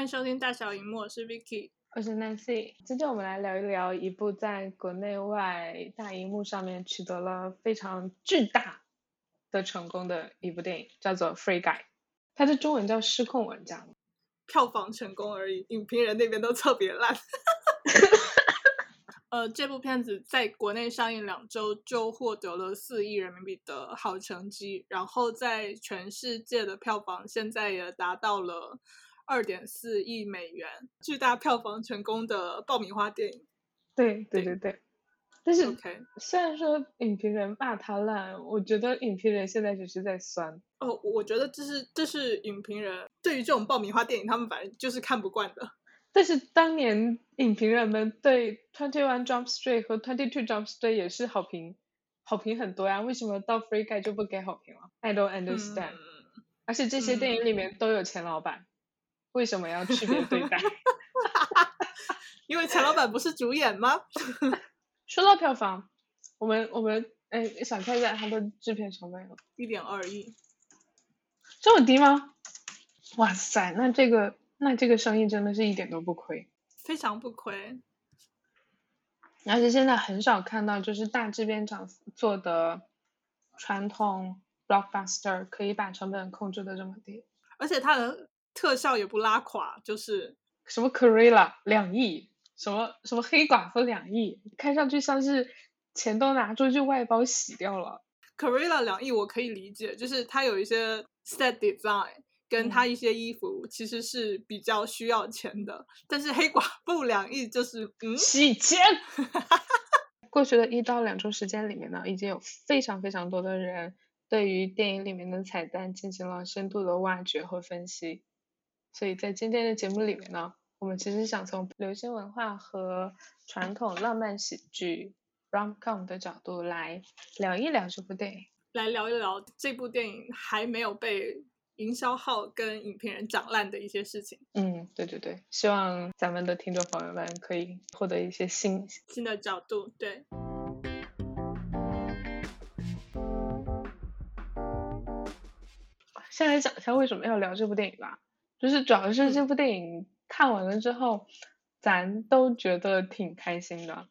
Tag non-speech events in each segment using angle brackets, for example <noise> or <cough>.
欢迎收听大小荧幕，我是 Vicky。我是 Nancy，今天我们来聊一聊一部在国内外大荧幕上面取得了非常巨大的成功的一部电影，叫做《Free Guy》，它的中文叫《失控玩家》。票房成功而已，影评人那边都特别烂。<laughs> 呃，这部片子在国内上映两周就获得了四亿人民币的好成绩，然后在全世界的票房现在也达到了二点四亿美元，巨大票房成功的爆米花电影。对对对对，但是 OK，虽然说影评人骂它烂，我觉得影评人现在只是在酸。哦，我觉得这是这是影评人对于这种爆米花电影，他们反正就是看不惯的。<laughs> 但是当年影评人们对 Twenty One Jump Street 和 Twenty Two Jump Street 也是好评，好评很多呀。为什么到 Free Guy 就不给好评了？I don't understand、嗯而且这些电影里面都有钱老板，为什么要区别对待？<laughs> 因为钱老板不是主演吗？说到票房，我们我们哎想看一下它的制片成本有一点二亿，这么低吗？哇塞，那这个那这个生意真的是一点都不亏。非常不亏。而且现在很少看到就是大制片厂做的传统 blockbuster 可以把成本控制的这么低。而且它的特效也不拉垮，就是什么 Corella 两亿，什么什么黑寡妇两亿，看上去像是钱都拿出去外包洗掉了。Corella 两亿我可以理解，就是它有一些 set design 跟他一些衣服其实是比较需要钱的，但是黑寡妇两亿就是嗯，洗钱。<laughs> 过去的一到两周时间里面呢，已经有非常非常多的人对于电影里面的彩蛋进行了深度的挖掘和分析。所以在今天的节目里面呢，我们其实想从流行文化和传统浪漫喜剧 rom-com 的角度来聊一聊这部电影。来聊一聊这部电影还没有被营销号跟影评人讲烂的一些事情，嗯，对对对，希望咱们的听众朋友们可以获得一些新新的角度，对。先来讲一下为什么要聊这部电影吧，就是主要是这部电影看完了之后，咱都觉得挺开心的。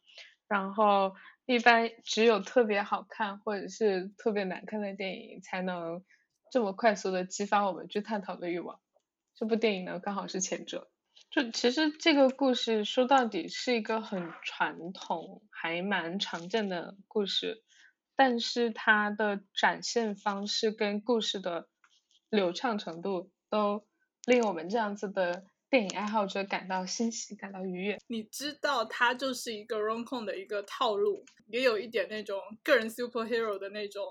然后一般只有特别好看或者是特别难看的电影，才能这么快速的激发我们去探讨的欲望。这部电影呢，刚好是前者。就其实这个故事说到底是一个很传统、还蛮常见的故事，但是它的展现方式跟故事的流畅程度都令我们这样子的电影爱好者感到欣喜，感到愉悦。你知道它就是一个 rom com 的一个套路，也有一点那种个人 superhero 的那种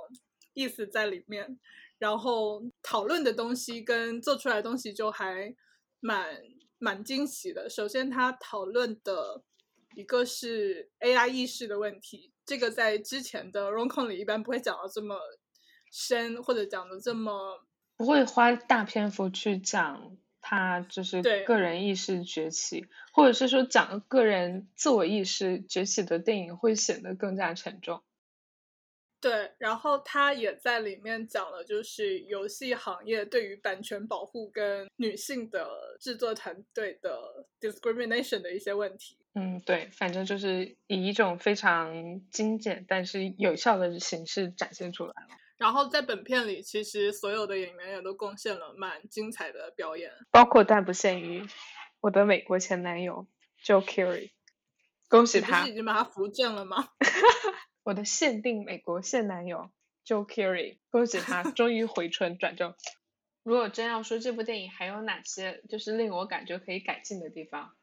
意思在里面。然后讨论的东西跟做出来的东西就还蛮蛮惊喜的。首先，他讨论的一个是 AI 意识的问题，这个在之前的 rom com 里一般不会讲到这么深，或者讲的这么不会花大篇幅去讲他就是对个人意识崛起，或者是说讲个人自我意识崛起的电影会显得更加沉重。对，然后他也在里面讲了，就是游戏行业对于版权保护跟女性的制作团队的 discrimination 的一些问题。嗯，对，反正就是以一种非常精简但是有效的形式展现出来了。然后在本片里，其实所有的演员也都贡献了蛮精彩的表演。包括但不限于我的美国前男友 Joe Carey，恭喜他你已！经把他扶正了吗？<laughs> 我的限定美国现男友 Joe Carey，恭喜他终于回春转正。<laughs> 如果真要说这部电影还有哪些就是令我感觉可以改进的地方，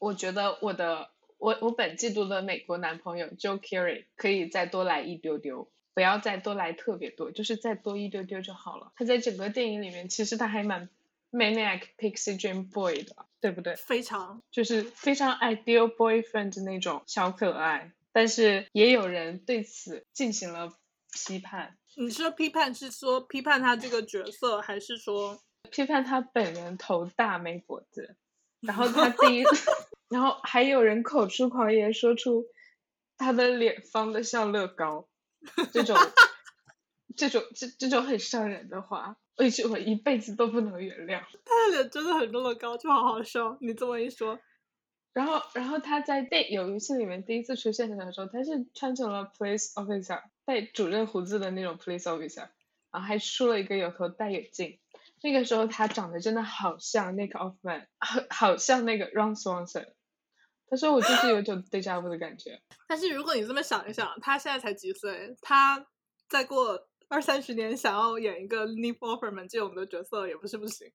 我觉得我的我我本季度的美国男朋友 Joe Carey 可以再多来一丢丢，不要再多来特别多，就是再多一丢丢就好了。他在整个电影里面其实他还蛮 Maniac Pixie Dream Boy 的，对不对？非常就是非常 ideal boyfriend 的那种小可爱，但是也有人对此进行了批判，你说批判是说批判他这个角色，还是说批判他本人头大没脖子，<laughs> 然后他第一，<laughs> 然后还有人口出狂言说出他的脸方的像乐高，这种这种这这种很伤人的话，也是我一辈子都不能原谅。他的脸真的很乐高，就好好笑。你这么一说，然后，然后他在电有一次里面第一次出现的时候，他是穿成了 police officer，带主任胡子的那种 police officer，然后还梳了一个有头戴眼镜。那个时候他长得真的好像 Nick Offerman，好好像那个 Ron Swanson。他说我就是有种 deja vu 的感觉。但是如果你这么想一想，他现在才几岁，他再过二三十年想要演一个 Nick Offerman 这种的角色也不是不行。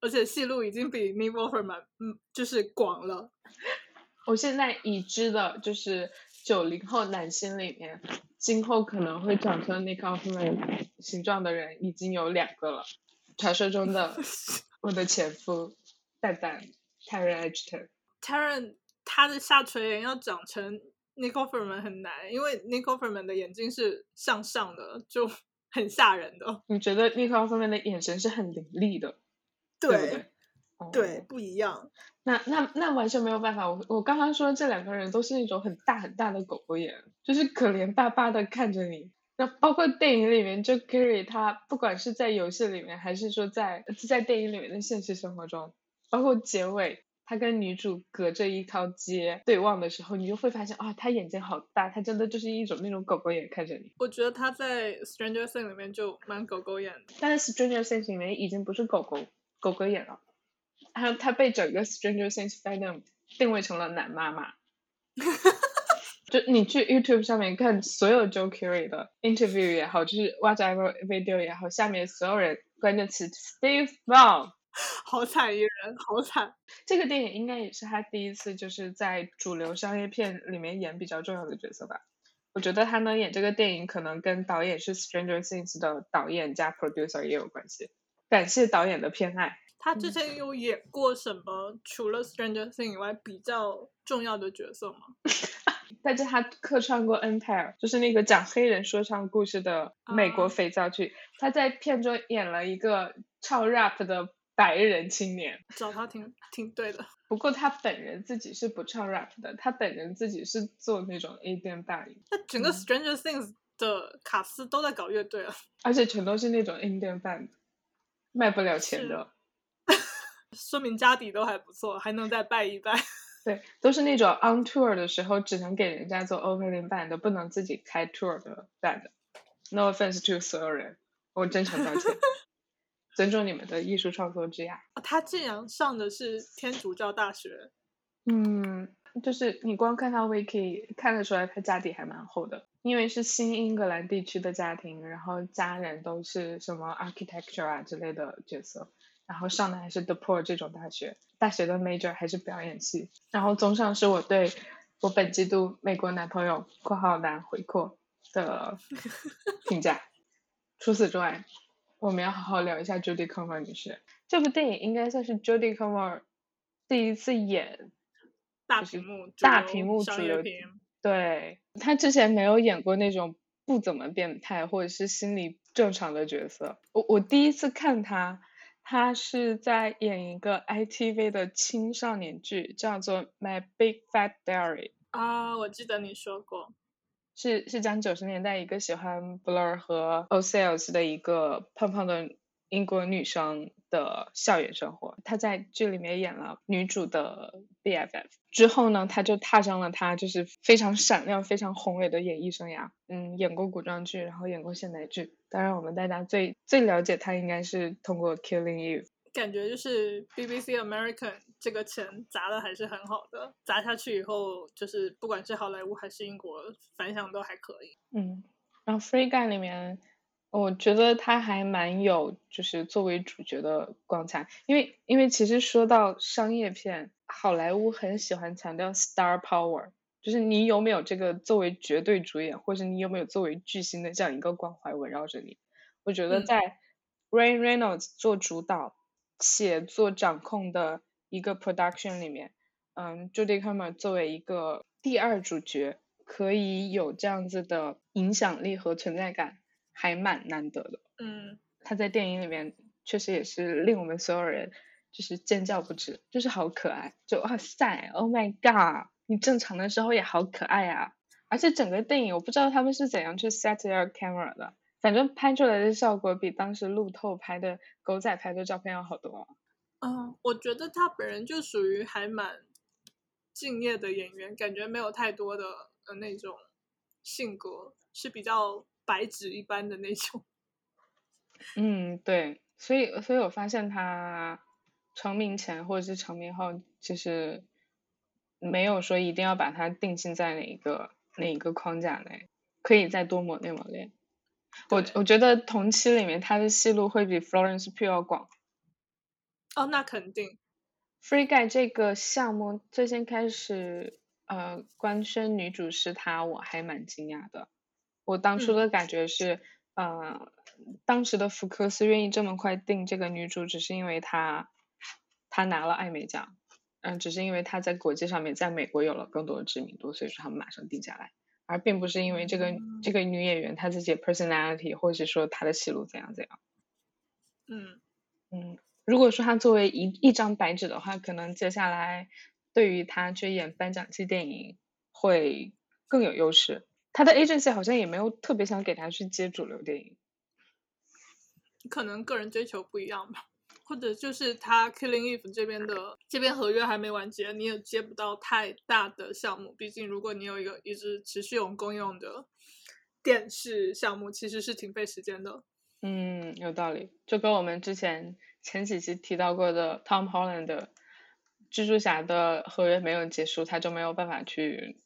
而且戏路已经比 Nick Offerman 嗯就是广了。我现在已知的就是九零后男星里面，今后可能会长成 Nick Offerman 形状的人已经有两个了。传说中的 <laughs> 我的前夫蛋蛋 Taron Egerton。Taron 他的下垂眼要长成 Nick Offerman 很难，因为 Nick Offerman 的眼睛是向上的，就 <laughs> 很吓人的。你觉得 Nick Offerman 的眼神是很凌厉的？对不对？对，不一样。那那那完全没有办法。我我刚刚说这两个人都是那种很大很大的狗狗眼，就是可怜巴巴的看着你。那包括电影里面，就 Carrie 他不管是在游戏里面，还是说在在电影里面的现实生活中，包括结尾他跟女主隔着一条街对望的时候，你就会发现啊，他眼睛好大，他真的就是一种那种狗狗眼看着你。我觉得他在 Stranger Things 里面就蛮狗狗眼的，但是 Stranger Things 里面已经不是狗狗。狗狗眼了，还有他被整个 Stranger Things fandom 定位成了男妈妈。<laughs> 就你去 YouTube 上面看所有 Joe Curry 的 interview 也好，就是 whatever video 也好，下面所有人关键词 Steve Ball，好惨一人，好惨。这个电影应该也是他第一次就是在主流商业片里面演比较重要的角色吧。我觉得他能演这个电影，可能跟导演是 Stranger Things 的导演加 producer 也有关系。感谢导演的偏爱。他之前有演过什么？除了《Stranger Things》以外，比较重要的角色吗？<laughs> 但是他客串过《Empire》，就是那个讲黑人说唱故事的美国肥皂剧。他在片中演了一个唱 rap 的白人青年。找他挺挺对的。不过他本人自己是不唱 rap 的，他本人自己是做那种 A 店霸凌。那整个《Stranger Things》的卡斯都在搞乐队了，而且全都是那种 A 店版的。卖不了钱的，<laughs> 说明家底都还不错，还能再拜一拜。<laughs> 对，都是那种 on tour 的时候只能给人家做 opening band，不能自己开 tour 的 band。No offense to 所有人，我真诚道歉，<laughs> 尊重你们的艺术创作之呀。他竟然上的是天主教大学。嗯，就是你光看他 wiki 看得出来，他家底还蛮厚的。因为是新英格兰地区的家庭，然后家人都是什么 architecture 啊之类的角色，然后上的还是 The Poor 这种大学，大学的 major 还是表演系。然后综上是我对我本季度美国男朋友（括号男回括）的评价。除此之外，我们要好好聊一下 Jodie Comer 女士。这部电影应该算是 Jodie Comer 第一次演大屏幕大屏幕主流片。对她之前没有演过那种不怎么变态或者是心理正常的角色。我我第一次看她，她是在演一个 ITV 的青少年剧，叫做《My Big Fat Diary》啊，我记得你说过，是是讲九十年代一个喜欢 Blur 和 o s a l s 的一个胖胖的英国女生。的校园生活，她在剧里面演了女主的 BFF 之后呢，她就踏上了她就是非常闪亮、非常宏伟的演艺生涯。嗯，演过古装剧，然后演过现代剧。当然，我们大家最最了解她应该是通过 Killing Eve。感觉就是 BBC American 这个钱砸的还是很好的，砸下去以后，就是不管是好莱坞还是英国，反响都还可以。嗯，然后 Free Guy 里面。我觉得他还蛮有，就是作为主角的光彩，因为因为其实说到商业片，好莱坞很喜欢强调 star power，就是你有没有这个作为绝对主演，或者你有没有作为巨星的这样一个光环围绕着你。我觉得在 Ray Reynolds 做主导且做掌控的一个 production 里面，嗯，Judy Comer 作为一个第二主角，可以有这样子的影响力和存在感。还蛮难得的，嗯，他在电影里面确实也是令我们所有人就是尖叫不止，就是好可爱，就哇塞，Oh my god，你正常的时候也好可爱啊，而且整个电影我不知道他们是怎样去 set their camera 的，反反正拍出来的效果比当时路透拍的狗仔拍的照片要好多。嗯，我觉得他本人就属于还蛮敬业的演员，感觉没有太多的呃那种性格，是比较白纸一般的那种。<laughs> 嗯，对，所以所以我发现他成名前或者是成名后，其实没有说一定要把它定性在哪一个哪一个框架内，可以再多磨练磨练。我我觉得同期里面他的戏路会比 Florence Pugh 要广。哦，那肯定。Free Guy 这个项目最先开始，呃，官宣女主是她，我还蛮惊讶的。我当初的感觉是，呃，当时的福克斯愿意这么快定这个女主，只是因为她，她拿了艾美奖，嗯，只是因为她在国际上面，在美国有了更多的知名度，所以说他们马上定下来，而并不是因为这个这个女演员她自己的 personality，或者说她的戏路怎样怎样。嗯嗯。如果说她作为一一张白纸的话，可能接下来对于她去演颁奖季电影会更有优势。她的 agency 好像也没有特别想给她去接主流电影，可能个人追求不一样吧，或者就是他 Killing Eve 这边的这边合约还没完结，你也接不到太大的项目。毕竟如果你有一个一直持续用公用的电视项目，其实是挺费时间的。嗯，有道理，就跟我们之前。前几期提到过的 Tom Holland 的蜘蛛侠的合约没有结束，他就没有办法去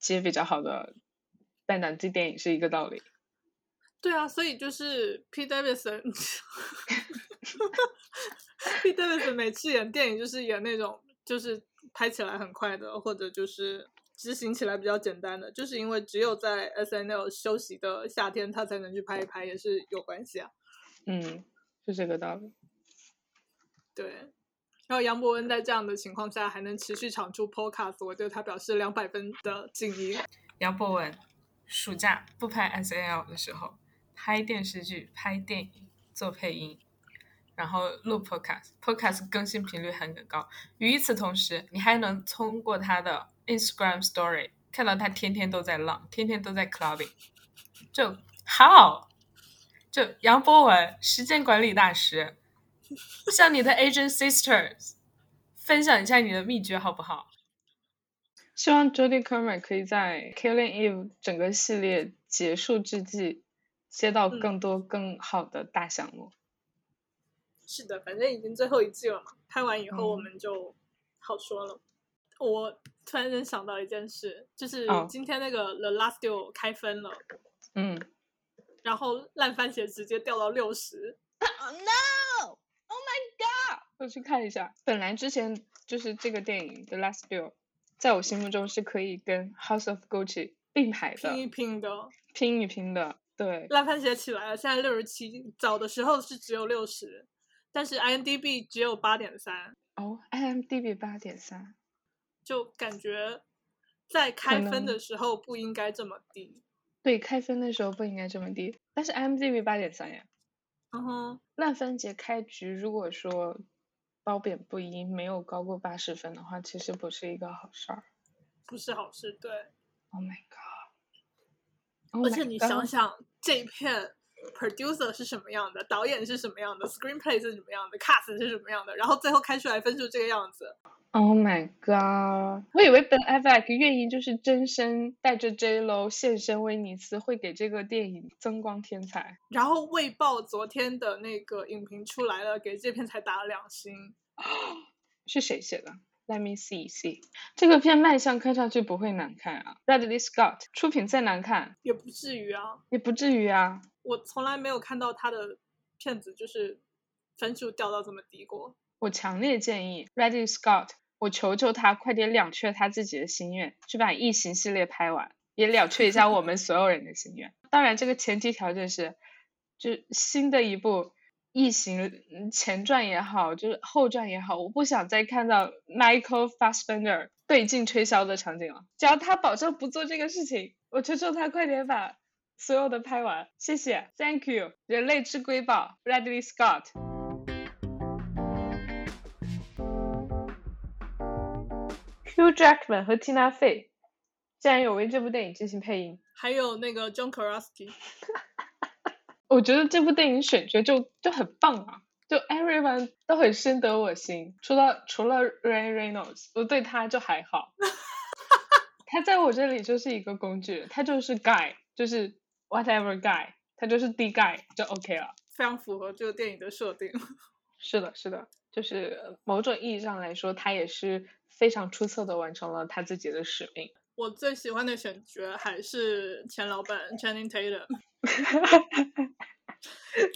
接比较好的半档机电影，是一个道理。对啊，所以就是 P. <laughs> <laughs> Davidson，P. Davidson 每次演电影就是演那种就是拍起来很快的，或者就是执行起来比较简单的，就是因为只有在 S. N. L. 休息的夏天，他才能去拍一拍，也是有关系啊。嗯，是这个道理。对，然后杨博文在这样的情况下还能持续产出 Podcast，我对他表示两百分的敬意。杨博文暑假不拍 S A L 的时候，拍电视剧、拍电影、做配音，然后录 Podcast，Podcast 更新频率很高。与此同时，你还能通过他的 Instagram Story 看到他天天都在浪，天天都在 clubbing，就 How？就杨博文时间管理大师。向你的 agent sisters 分享一下你的秘诀好不好？希望 Jodie Comer 可以在 Killing Eve 整个系列结束之际接到更多更好的大项目。是的，反正已经最后一季了嘛，拍完以后我们就好说了。我突然间想到一件事，就是今天那个 The Last Duel 开分了，嗯，然后烂番茄直接掉到六十。no! Oh my god! 我去看一下，本来之前就是这个电影《The Last Duel》，在我心目中是可以跟《House of Gucci》并排的，拼一拼的，拼一拼的。对，烂番茄起来了，现在六十七，早的时候是只有六十，但是 IMDB 只有八点三。哦，IMDB 八点三，就感觉在开分的时候不应该这么低。对，开分的时候不应该这么低，但是 IMDB 八点三呀。嗯哼，烂番茄开局如果说。褒贬不一，没有高过八十分的话，其实不是一个好事儿，不是好事。对，Oh my god！而且你想想，这一片 producer 是什么样的，导演是什么样的，screenplay 是什么样的，cast 是什么样的，然后最后开出来分数这个样子。Oh my god！我以为 Ben Affleck 愿意就是真身带着 J Lo 现身威尼斯，会给这个电影增光添彩。然后《卫报》昨天的那个影评出来了，给这片才打了两星。<gasps> 是谁写的？Let me see see。这个片卖相看上去不会难看啊。Radley Scott 出品再难看也不至于啊，也不至于啊。我从来没有看到他的片子就是分数掉到这么低过。我强烈建议 Ready Scott，我求求他快点了却他自己的心愿，去把异形系列拍完，也了却一下我们所有人的心愿。当然，这个前提条件是，就新的一部异形前传也好，就是后传也好，我不想再看到 Michael Fassbender 对镜吹箫的场景了。只要他保证不做这个事情，我求求他快点把所有的拍完。谢谢，Thank you，人类之瑰宝，Bradley Scott。Hugh Jackman 和 Tina Fey 竟然有为这部电影进行配音，还有那个 John Krasinski，<laughs> 我觉得这部电影选角就就很棒啊，就 everyone 都很深得我心，除了除了 Ray Reynolds，我对他就还好，<laughs> 他在我这里就是一个工具，他就是 guy，就是 whatever guy，他就是 D guy 就 OK 了。非常符合这个电影的设定。<laughs> 是的，是的，就是某种意义上来说，他也是非常出色的完成了他自己的使命。我最喜欢的选角还是钱老板 Channing Tatum。<laughs>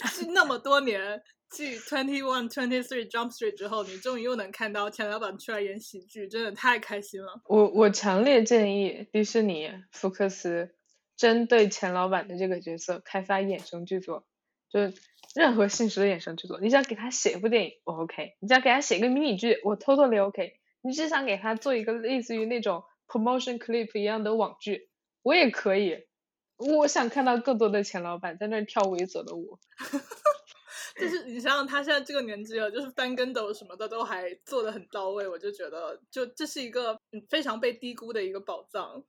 是那么多年，继 Twenty One、Twenty Three Jump Street 之后，你终于又能看到钱老板出来演喜剧，真的太开心了。我我强烈建议迪士尼、福克斯针对钱老板的这个角色开发衍生剧作，就是任何性质的衍生剧作。你想给他写一部电影，我 OK；你想给他写一个迷你剧，我 totally OK。你只想给他做一个类似于那种 promotion clip 一样的网剧，我也可以。我想看到更多的钱老板在那跳猥琐的舞，<laughs> 就是你想想他现在这个年纪了，就是翻跟斗什么的都还做的很到位，我就觉得就这是一个非常被低估的一个宝藏。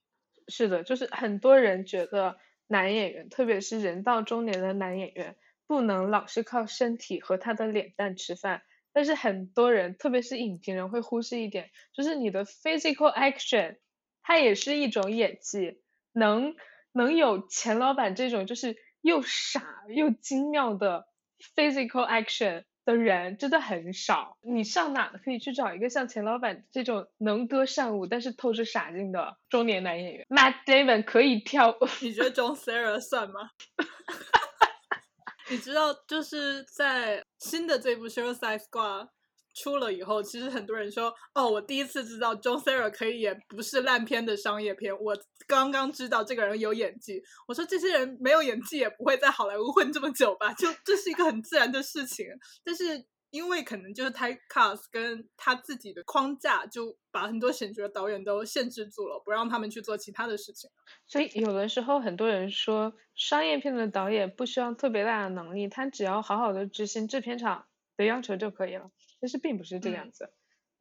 是的，就是很多人觉得男演员，特别是人到中年的男演员，不能老是靠身体和他的脸蛋吃饭。但是很多人，特别是影评人会忽视一点，就是你的 physical action，它也是一种演技，能。能有钱老板这种就是又傻又精妙的 physical action 的人真的很少。你上哪可以去找一个像钱老板这种能歌善舞但是透着傻劲的中年男演员？Matt Damon 可以跳。你觉得 John c e r a 算吗？<laughs> 你知道就是在新的这部 Suicide Squad。出了以后，其实很多人说，哦，我第一次知道 John Cena 可以演不是烂片的商业片。我刚刚知道这个人有演技。我说这些人没有演技也不会在好莱坞混这么久吧？就这是一个很自然的事情。但是因为可能就是 Typecast 跟他自己的框架，就把很多选角导演都限制住了，不让他们去做其他的事情。所以有的时候很多人说，商业片的导演不需要特别大的能力，他只要好好的执行制片厂的要求就可以了。其实并不是这个样子，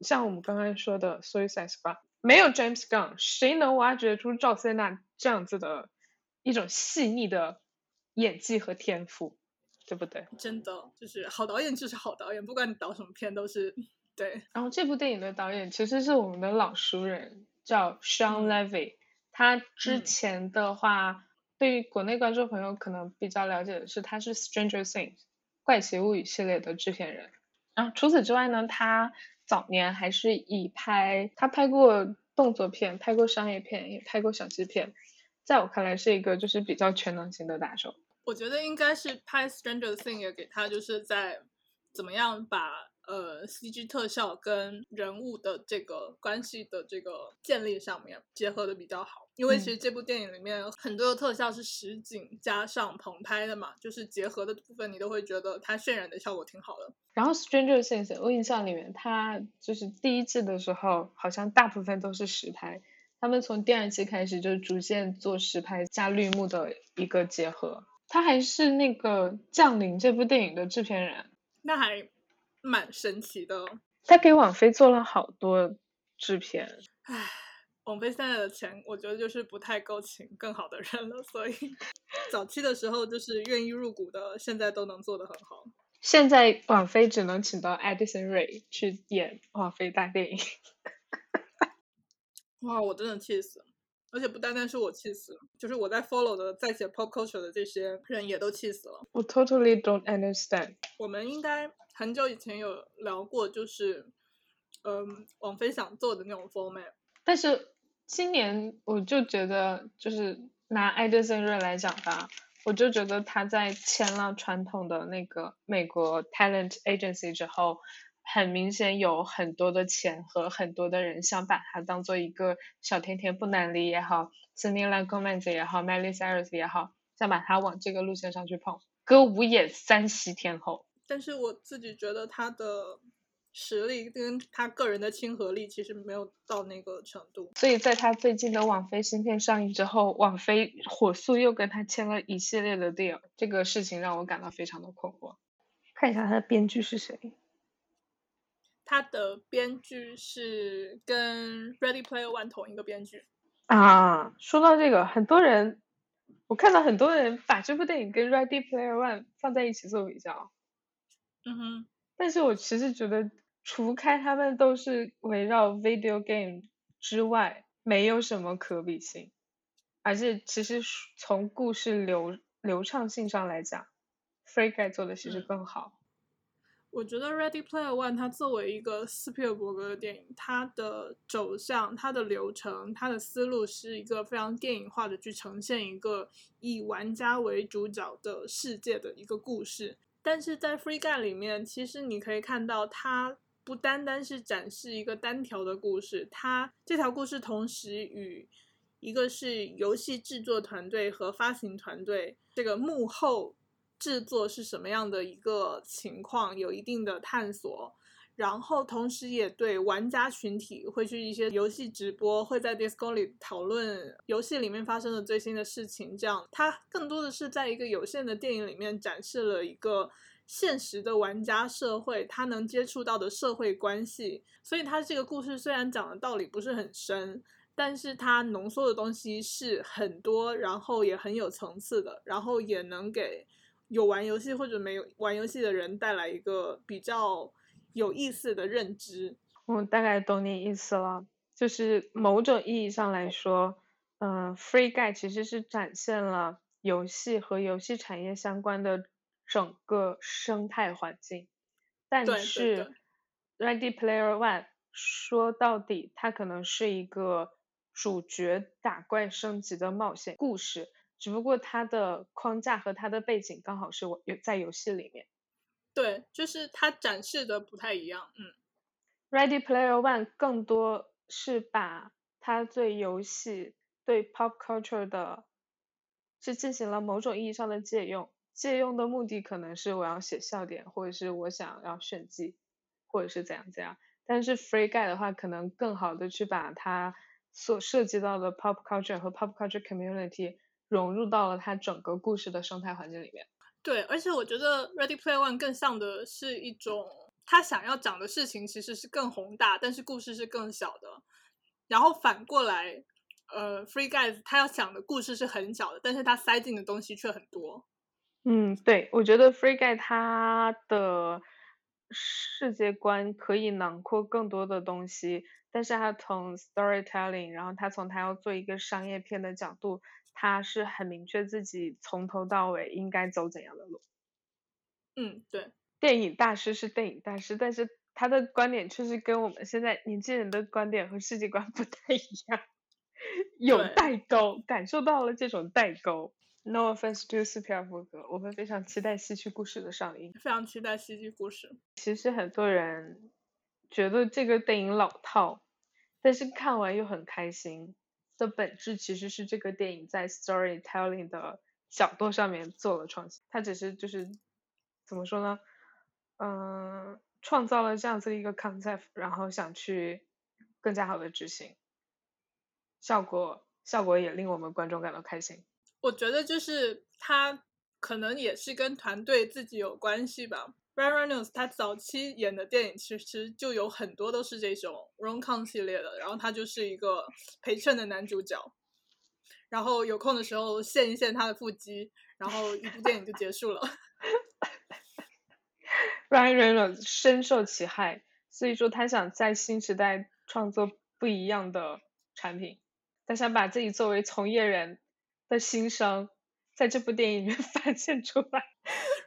像我们刚刚说的《Suicide Squad》，没有 James Gunn，谁能挖掘出赵塞娜这样子的一种细腻的演技和天赋，对不对？真的，就是好导演就是好导演，不管你导什么片都是对。然后这部电影的导演其实是我们的老熟人，叫 Sean Levy，他之前的话，对于国内观众朋友可能比较了解的是，他是《Stranger Things》怪奇物语系列的制片人。然后除此之外呢，他早年还是以拍，他拍过动作片，拍过商业片，也拍过小鸡片，在我看来是一个就是比较全能型的打手。我觉得应该是拍《Stranger Thing》也给他就是在怎么样把。呃，CG 特效跟人物的这个关系的这个建立上面结合的比较好，因为其实这部电影里面很多的特效是实景加上棚拍的嘛，就是结合的部分你都会觉得它渲染的效果挺好的。然后《Stranger Things》我印象里面，它就是第一季的时候好像大部分都是实拍，他们从第二季开始就逐渐做实拍加绿幕的一个结合。他还是那个《降临》这部电影的制片人，那还。蛮神奇的，他给网飞做了好多制片。唉，网飞现在的钱，我觉得就是不太够请更好的人了。所以 <laughs> 早期的时候就是愿意入股的，现在都能做得很好。现在网飞只能请到 Edison Ray 去演网飞大电影。<laughs> 哇，我真的气死了！而且不单单是我气死了，就是我在 follow 的在写 pop culture 的这些人也都气死了。我 totally don't understand。我们应该。很久以前有聊过，就是，嗯，王菲想做的那种 format。但是今年我就觉得，就是拿艾德森瑞来讲吧，我就觉得他在签了传统的那个美国 talent agency 之后，很明显有很多的钱和很多的人想把他当做一个小甜甜布兰妮也好，Selena Gomez 也好，Miley Cyrus 也好，想把他往这个路线上去捧，歌舞演三栖天后。但是我自己觉得他的实力跟他个人的亲和力其实没有到那个程度，所以在他最近的网飞新片上映之后，网飞火速又跟他签了一系列的 deal，这个事情让我感到非常的困惑。看一下他的编剧是谁？他的编剧是跟 Ready Player One 同一个编剧啊。说到这个，很多人我看到很多人把这部电影跟《Ready Player One》放在一起做比较，嗯哼，但是我其实觉得，除开他们都是围绕 video game 之外，没有什么可比性。而且其实从故事流流畅性上来讲，Free Guy 做的其实更好。我觉得《Ready Player One》它作为一个斯皮尔伯格的电影，它的走向、它的流程、它的思路是一个非常电影化的去呈现一个以玩家为主角的世界的一个故事。但是在《Free Guy》里面，其实你可以看到，它不单单是展示一个单条的故事，它这条故事同时与一个是游戏制作团队和发行团队这个幕后。制作是什么样的一个情况，有一定的探索，然后同时也对玩家群体会去一些游戏直播，会在 Discord 里讨论游戏里面发生的最新的事情。这样，它更多的是在一个有限的电影里面展示了一个现实的玩家社会，他能接触到的社会关系。所以，它这个故事虽然讲的道理不是很深，但是它浓缩的东西是很多，然后也很有层次的，然后也能给。有玩游戏或者没有玩游戏的人带来一个比较有意思的认知。我大概懂你意思了，就是某种意义上来说，嗯，Free Guy 其实是展现了游戏和游戏产业相关的整个生态环境。但是，Ready Player One 说到底，它可能是一个主角打怪升级的冒险故事。只不过它的框架和它的背景刚好是我有在游戏里面，对，就是它展示的不太一样。嗯，Ready Player One 更多是把它对游戏、对 pop culture 的，是进行了某种意义上的借用。借用的目的可能是我要写笑点，或者是我想要炫技，或者是怎样怎样。但是 Free Guy 的话，可能更好的去把它所涉及到的 pop culture 和 pop culture community。融入到了它整个故事的生态环境里面。对，而且我觉得《Ready Player One》更像的是一种，他想要讲的事情其实是更宏大，但是故事是更小的。然后反过来，呃，《Free Guys》他要讲的故事是很小的，但是他塞进的东西却很多。嗯，对，我觉得《Free Guy》它的世界观可以囊括更多的东西，但是他从 storytelling，然后他从他要做一个商业片的角度。他是很明确自己从头到尾应该走怎样的路。嗯，对，电影大师是电影大师，但是他的观点确实跟我们现在年轻人的观点和世界观 <laughs> 不太一样，有代沟，感受到了这种代沟。No offense to 斯皮尔伯格，我们非常期待《戏剧故事》的上映，非常期待《戏剧故事》。其实很多人觉得这个电影老套，但是看完又很开心。的本质其实是这个电影在 storytelling 的角度上面做了创新，它只是就是怎么说呢？嗯，创造了这样子的一个 concept，然后想去更加好的执行，效果效果也令我们观众感到开心。我觉得就是它可能也是跟团队自己有关系吧。Ryan Reynolds 他早期演的电影其实就有很多都是这种 rom com 系列的，然后他就是一个陪衬的男主角，然后有空的时候献一献他的腹肌，然后一部电影就结束了。Ryan Reynolds 深受其害，所以说他想在新时代创作不一样的产品，他想把自己作为从业人的心声在这部电影里面 <laughs> 发现出来。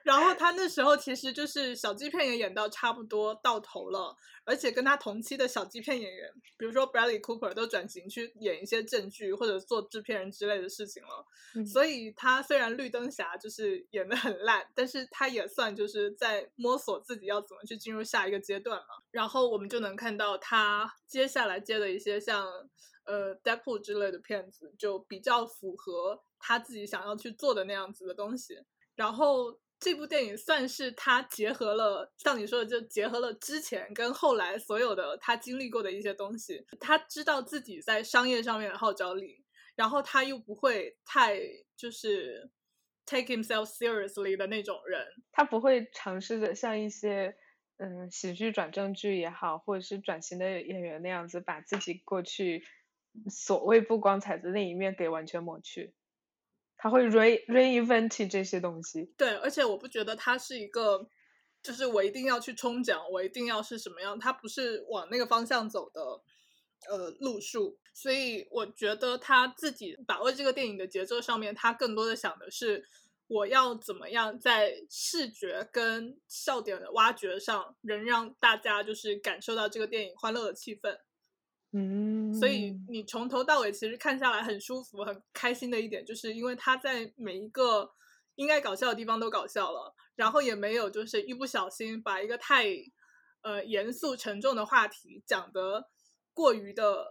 然后他那时候其实就是小鸡片也演到差不多到头了，而且跟他同期的小鸡片演员，比如说 Bradley Cooper 都转型去演一些正剧或者做制片人之类的事情了。所以他虽然绿灯侠就是演的很烂，但是他也算就是在摸索自己要怎么去进入下一个阶段嘛。然后我们就能看到他接下来接的一些像呃 Deadpool 之类的片子，就比较符合他自己想要去做的那样子的东西。然后。这部电影算是他结合了，像你说的，就结合了之前跟后来所有的他经历过的一些东西。他知道自己在商业上面的号召力，然后他又不会太就是 take himself seriously 的那种人。他不会尝试着像一些嗯喜剧转正剧也好，或者是转型的演员那样子，把自己过去所谓不光彩的那一面给完全抹去。他会 re reinvent 这些东西。对，而且我不觉得他是一个，就是我一定要去冲奖，我一定要是什么样，他不是往那个方向走的，呃，路数。所以我觉得他自己把握这个电影的节奏上面，他更多的想的是。我要怎么样在视觉跟笑点的挖掘上，能让大家就是感受到这个电影欢乐的气氛？嗯，所以你从头到尾其实看下来很舒服、很开心的一点，就是因为他在每一个应该搞笑的地方都搞笑了，然后也没有就是一不小心把一个太呃严肃沉重的话题讲得过于的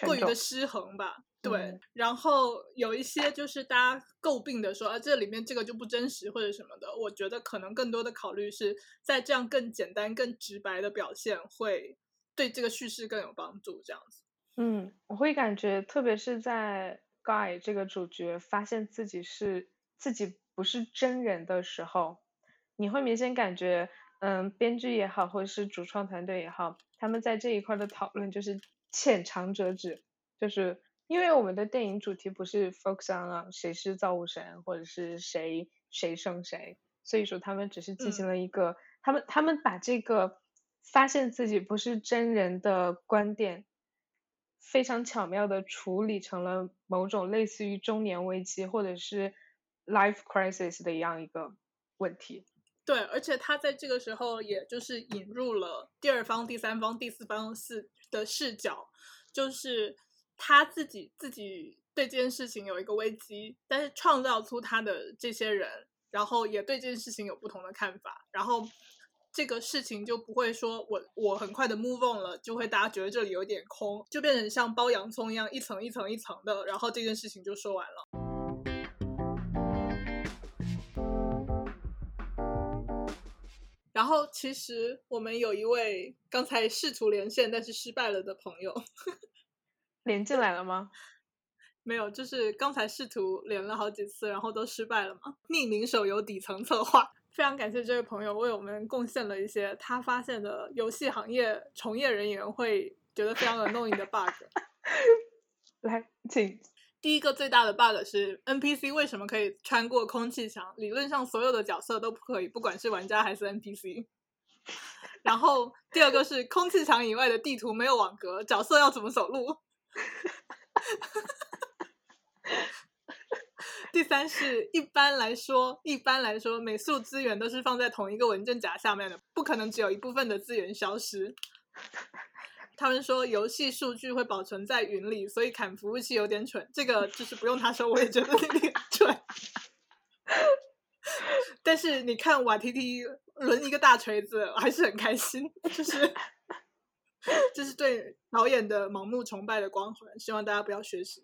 过于的失衡吧。对，然后有一些就是大家诟病的说啊，这里面这个就不真实或者什么的，我觉得可能更多的考虑是在这样更简单、更直白的表现会对这个叙事更有帮助。这样子，嗯，我会感觉，特别是在 Guy 这个主角发现自己是自己不是真人的时候，你会明显感觉，嗯，编剧也好，或者是主创团队也好，他们在这一块的讨论就是浅尝辄止，就是。因为我们的电影主题不是 focus on 啊谁是造物神，或者是谁谁胜谁，所以说他们只是进行了一个，他们他们把这个发现自己不是真人的观点，非常巧妙的处理成了某种类似于中年危机或者是 life crisis 的一样一个问题。对，而且他在这个时候也就是引入了第二方、第三方、第四方视的视角，就是。他自己自己对这件事情有一个危机，但是创造出他的这些人，然后也对这件事情有不同的看法，然后这个事情就不会说我我很快的 move on 了，就会大家觉得这里有点空，就变成像剥洋葱一样一层一层一层的，然后这件事情就说完了。然后其实我们有一位刚才试图连线但是失败了的朋友。<laughs> 连进来了吗？没有，就是刚才试图连了好几次，然后都失败了嘛。匿名手游底层策划，非常感谢这位朋友为我们贡献了一些他发现的游戏行业从业人员会觉得非常 annoying 的 bug。<laughs> 来，请。第一个最大的 bug 是 NPC 为什么可以穿过空气墙？理论上所有的角色都不可以，不管是玩家还是 NPC。然后第二个是空气墙以外的地图没有网格，角色要怎么走路？<laughs> 第三是一般来说，一般来说，美术资源都是放在同一个文件夹下面的，不可能只有一部分的资源消失。他们说游戏数据会保存在云里，所以砍服务器有点蠢。这个就是不用他说，我也觉得有点蠢。但是你看瓦 T T 抡一个大锤子，还是很开心，就是。这是对导演的盲目崇拜的光环，希望大家不要学习。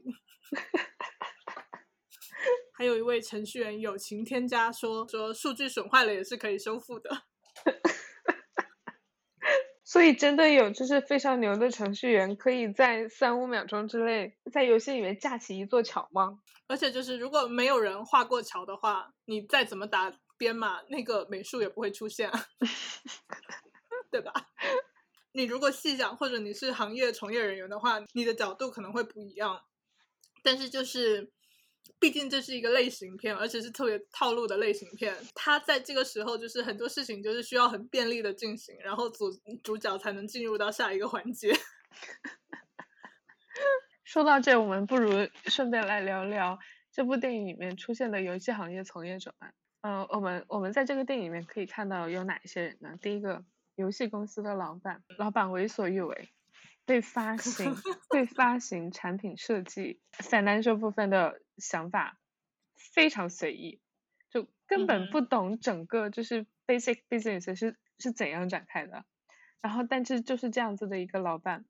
还有一位程序员友情添加说说数据损坏了也是可以修复的。<laughs> 所以真的有就是非常牛的程序员，可以在三五秒钟之内在游戏里面架起一座桥吗？而且就是如果没有人画过桥的话，你再怎么打编码，那个美术也不会出现，<laughs> 对吧？你如果细想，或者你是行业从业人员的话，你的角度可能会不一样。但是就是，毕竟这是一个类型片，而且是特别套路的类型片。它在这个时候，就是很多事情就是需要很便利的进行，然后主主角才能进入到下一个环节。<laughs> 说到这，我们不如顺便来聊聊这部电影里面出现的游戏行业从业者们。嗯，我们我们在这个电影里面可以看到有哪一些人呢？第一个。游戏公司的老板，老板为所欲为，对发行、<laughs> 对发行产品设计、financial 部分的想法非常随意，就根本不懂整个就是 basic business 是是怎样展开的。然后，但是就是这样子的一个老板，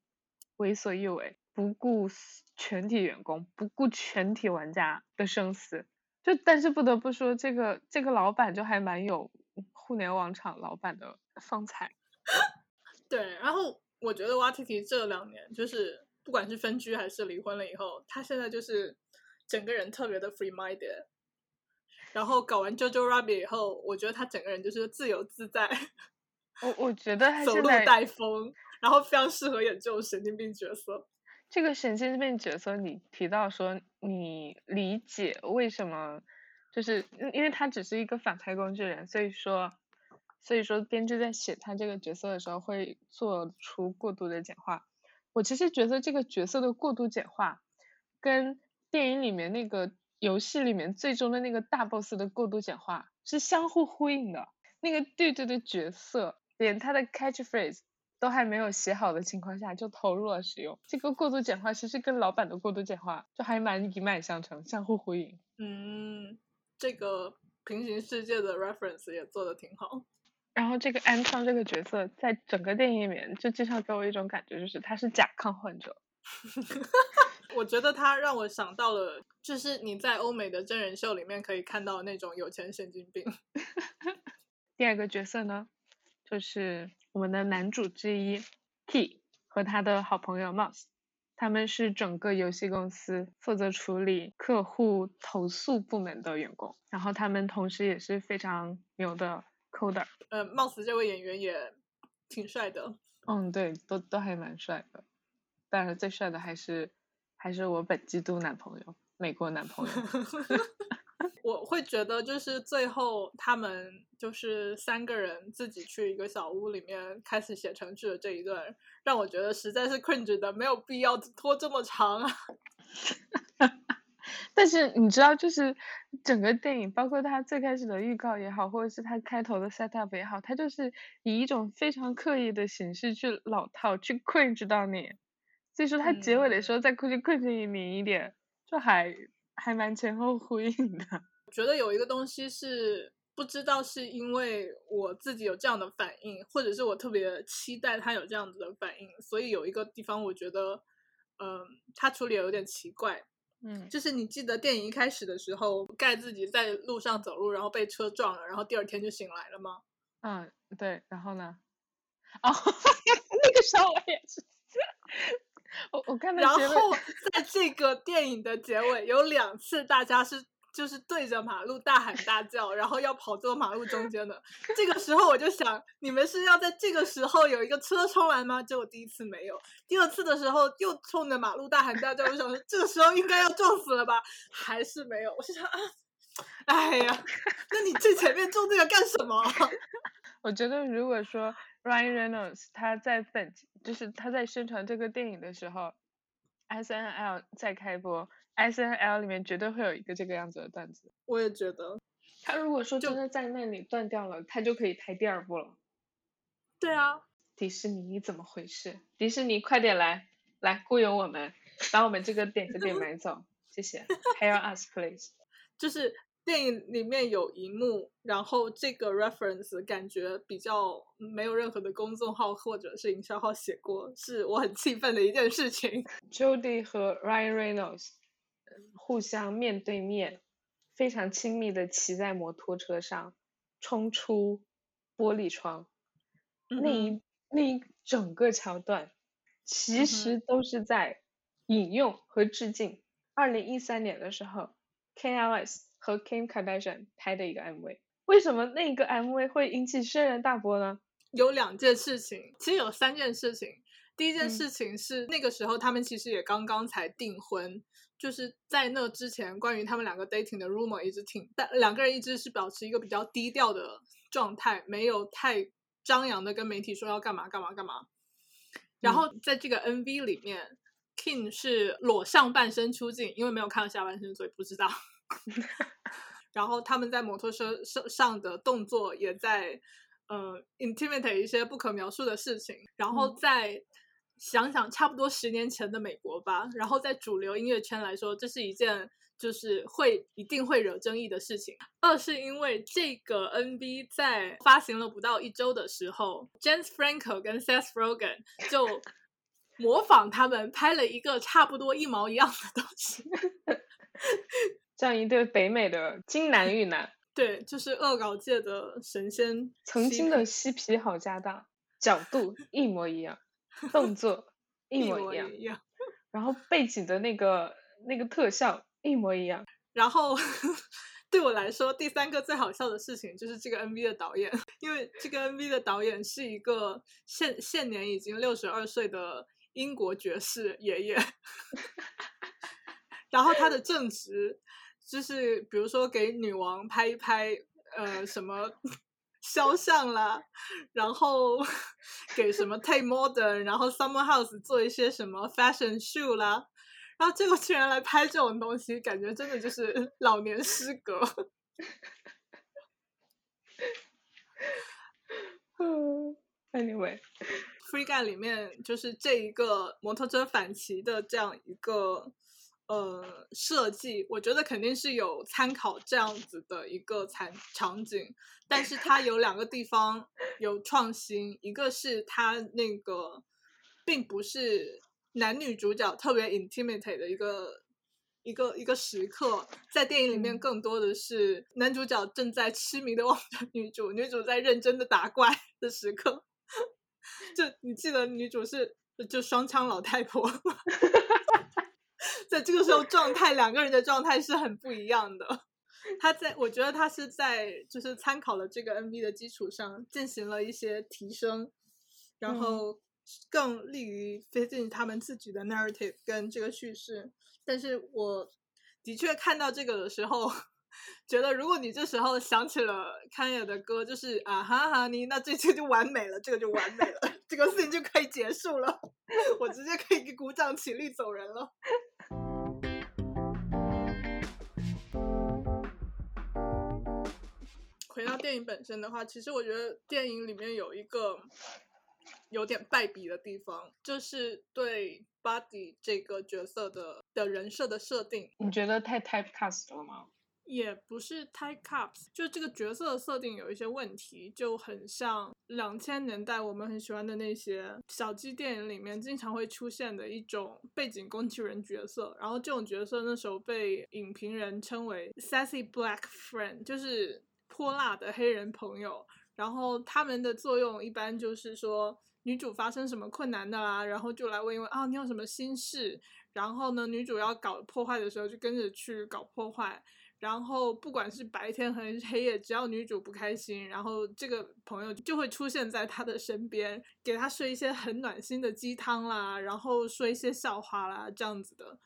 为所欲为，不顾全体员工、不顾全体玩家的生死。就但是不得不说，这个这个老板就还蛮有。互联网厂老板的风采，<laughs> 对。然后我觉得 YTT 这两年就是不管是分居还是离婚了以后，他现在就是整个人特别的 free minded。然后搞完 JoJo Rabbit 以后，我觉得他整个人就是自由自在。<laughs> 我我觉得走路带风，然后非常适合演这种神经病角色。这个神经病角色，你提到说你理解为什么，就是因为他只是一个反派工具人，所以说，所以说编剧在写他这个角色的时候会做出过度的简化。我其实觉得这个角色的过度简化，跟电影里面那个游戏里面最终的那个大 boss 的过度简化是相互呼应的。那个 dude 的角色连他的 catchphrase 都还没有写好的情况下就投入了使用，这个过度简化其实跟老版的过度简化就还蛮一脉相承，相互呼应。嗯，这个平行世界的 reference 也做的挺好。然后这个安昌这个角色在整个电影里面就经常给我一种感觉，就是他是甲亢患者。<laughs> 我觉得他让我想到了，就是你在欧美的真人秀里面可以看到那种有钱神经病。<laughs> 第二个角色呢，就是我们的男主之一 Key 和他的好朋友 Mouse，他们是整个游戏公司负责处理客户投诉部门的员工，然后他们同时也是非常牛的 coder。呃，Mouse 这位演员也挺帅的。嗯，对，都都还蛮帅的，但是最帅的还是还是我本季度男朋友，美国男朋友。<laughs> <laughs> 我会觉得，就是最后他们就是三个人自己去一个小屋里面开始写程序的这一段，让我觉得实在是 cringe 的，没有必要拖这么长啊。<laughs> 但是你知道，就是整个电影，包括它最开始的预告也好，或者是它开头的 set up 也好，它就是以一种非常刻意的形式去老套，去 cringe 到你。所以说，它结尾的时候再过去 cringe 你一点，就还还蛮前后呼应的。<laughs> 觉得有一个东西是不知道是因为我自己有这样的反应，或者是我特别期待他有这样子的反应，所以有一个地方我觉得，嗯，他处理有点奇怪。嗯，就是你记得电影一开始的时候，盖自己在路上走路，然后被车撞了，然后第二天就醒来了吗？嗯，对。然后呢？哦，<laughs> 那个时候我也是。我我看到。然 <laughs> 后在这个电影的结尾有两次，大家是。就是对着马路大喊大叫，然后要跑过马路中间的。这个时候我就想，你们是要在这个时候有一个车冲来吗？结果第一次没有，第二次的时候又冲着马路大喊大叫。我想说，这个时候应该要撞死了吧？还是没有。我是想啊，哎呀，那你最前面种这个干什么？<laughs> 我觉得如果说 Ryan Reynolds 他在本就是他在宣传这个电影的时候，S N L 在开播。S N L 里面绝对会有一个这个样子的段子，我也觉得。他如果说真的在那里断掉了，他就可以拍第二部了。对啊，迪士尼你怎么回事？迪士尼快点来，来雇佣我们，把我们这个点子给买走，谢谢。<laughs> Hire us, please。就是。电影里面有一幕，然后这个 reference 感觉比较没有任何的公众号或者是营销号写过，是我很气愤的一件事情。Jody 和 Ryan Reynolds 互相面对面，非常亲密的骑在摩托车上，冲出玻璃窗，那一那一整个桥段，其实都是在引用和致敬二零一三年的时候，KLS。和 Kim Kardashian 拍的一个 MV，为什么那个 MV 会引起轩然大波呢？有两件事情，其实有三件事情。第一件事情是那个时候他们其实也刚刚才订婚，就是在那之前，关于他们两个 dating 的 rumor 一直挺，但两个人一直是保持一个比较低调的状态，没有太张扬的跟媒体说要干嘛干嘛干嘛。然后在这个 MV 里面，King 是裸上半身出镜，因为没有看到下半身，所以不知道。<laughs> 然后他们在摩托车上上的动作也在，呃，intimate 一些不可描述的事情。然后再想想，差不多十年前的美国吧。然后在主流音乐圈来说，这是一件就是会一定会惹争议的事情。二是因为这个 NB 在发行了不到一周的时候，James Franco 跟 Seth Rogen 就模仿他们拍了一个差不多一毛一样的东西。<laughs> 这样一对北美的金男玉男，<laughs> 对，就是恶搞界的神仙。曾经的嬉皮好搭档，角度一模一样，动作 <laughs> 一模一样，然后背景的那个那个特效一模一样。然后 <laughs> 对我来说，第三个最好笑的事情就是这个 MV 的导演，因为这个 MV 的导演是一个现现年已经六十二岁的英国爵士爷爷，然后他的正职就是比如说给女王拍一拍呃什么肖像啦，然后 <laughs> 给什么 Tate Modern，然后 Summer House 做一些什么 fashion show 啦，然后结果居然来拍这种东西，感觉真的就是 <laughs> 老年失格。<laughs> 嗯，anyway，Free Guy 里面就是这一个摩托车反骑的这样一个呃设计，我觉得肯定是有参考这样子的一个场场景，但是它有两个地方有创新，一个是它那个并不是男女主角特别 intimate 的一个。一个一个时刻，在电影里面嗯更多的是男主角正在痴迷的 <laughs> 望着女主，女主在认真的打怪的时刻。<laughs> 就你记得女主是就双枪老太婆吗，<laughs> 在这个时候状态两个人的状态是很不一样的。他在我觉得他是在就是参考了这个 MV 的基础上进行了一些提升，然嗯后更利于 fit in 他们自己的 narrative 跟这个叙事。但是我的确看到这个的时候，觉得如果你这时候想起了康也的歌，就是啊哈哈你，那这这就完美了，这个就完美了，这个事情就可以结束了，<laughs> 我直接可以鼓掌起立走人了。回到电影本身的话，其实我觉得电影里面有一个有点败笔的地方，就是对 Buddy 这个角色的的人设的设定，你觉得太 typecast 了吗？也不是 typecast，就这个角色的设定有一些问题，就很像两千年代我们很喜欢的那些小鸡电影里面经常会出现的一种背景工具人角色，然后这种角色那时候被影评人称为 sassy black friend，就是泼辣的黑人朋友，然后他们的作用一般就是说。女主发生什么困难的啦，然后就来问一问啊，你有什么心事？然后呢，女主要搞破坏的时候就跟着去搞破坏，然后不管是白天还是黑夜，只要女主不开心，然后这个朋友就会出现在她的身边，给她说一些很暖心的鸡汤啦，然后说一些笑话啦，这样子的。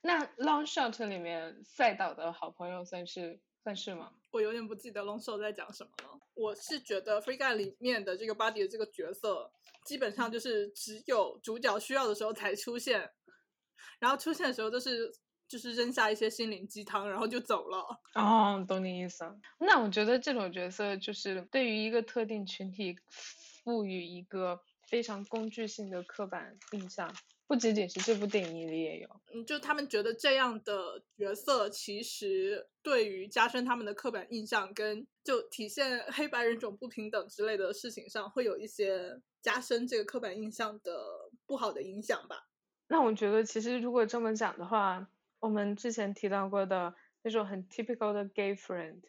那 Long Shot 里面赛岛的好朋友算是算是吗？我有点不记得 Long Shot 在讲什么了。我是觉得《Free Guy》里面的这个 Buddy 的这个角色，基本上就是只有主角需要的时候才出现，然后出现的时候都是就是扔下一些心灵鸡汤，然后就走了。哦，懂你意思了。那我觉得这种角色就是对于一个特定群体赋予一个非常工具性的刻板印象，不仅仅是这部电影里也有。嗯，就他们觉得这样的角色其实对于加深他们的刻板印象跟就体现黑白人种不平等之类的事情上，会有一些加深这个刻板印象的不好的影响吧。那我觉得其实如果这么讲的话，我们之前提到过的那种很 typical 的 gay friend，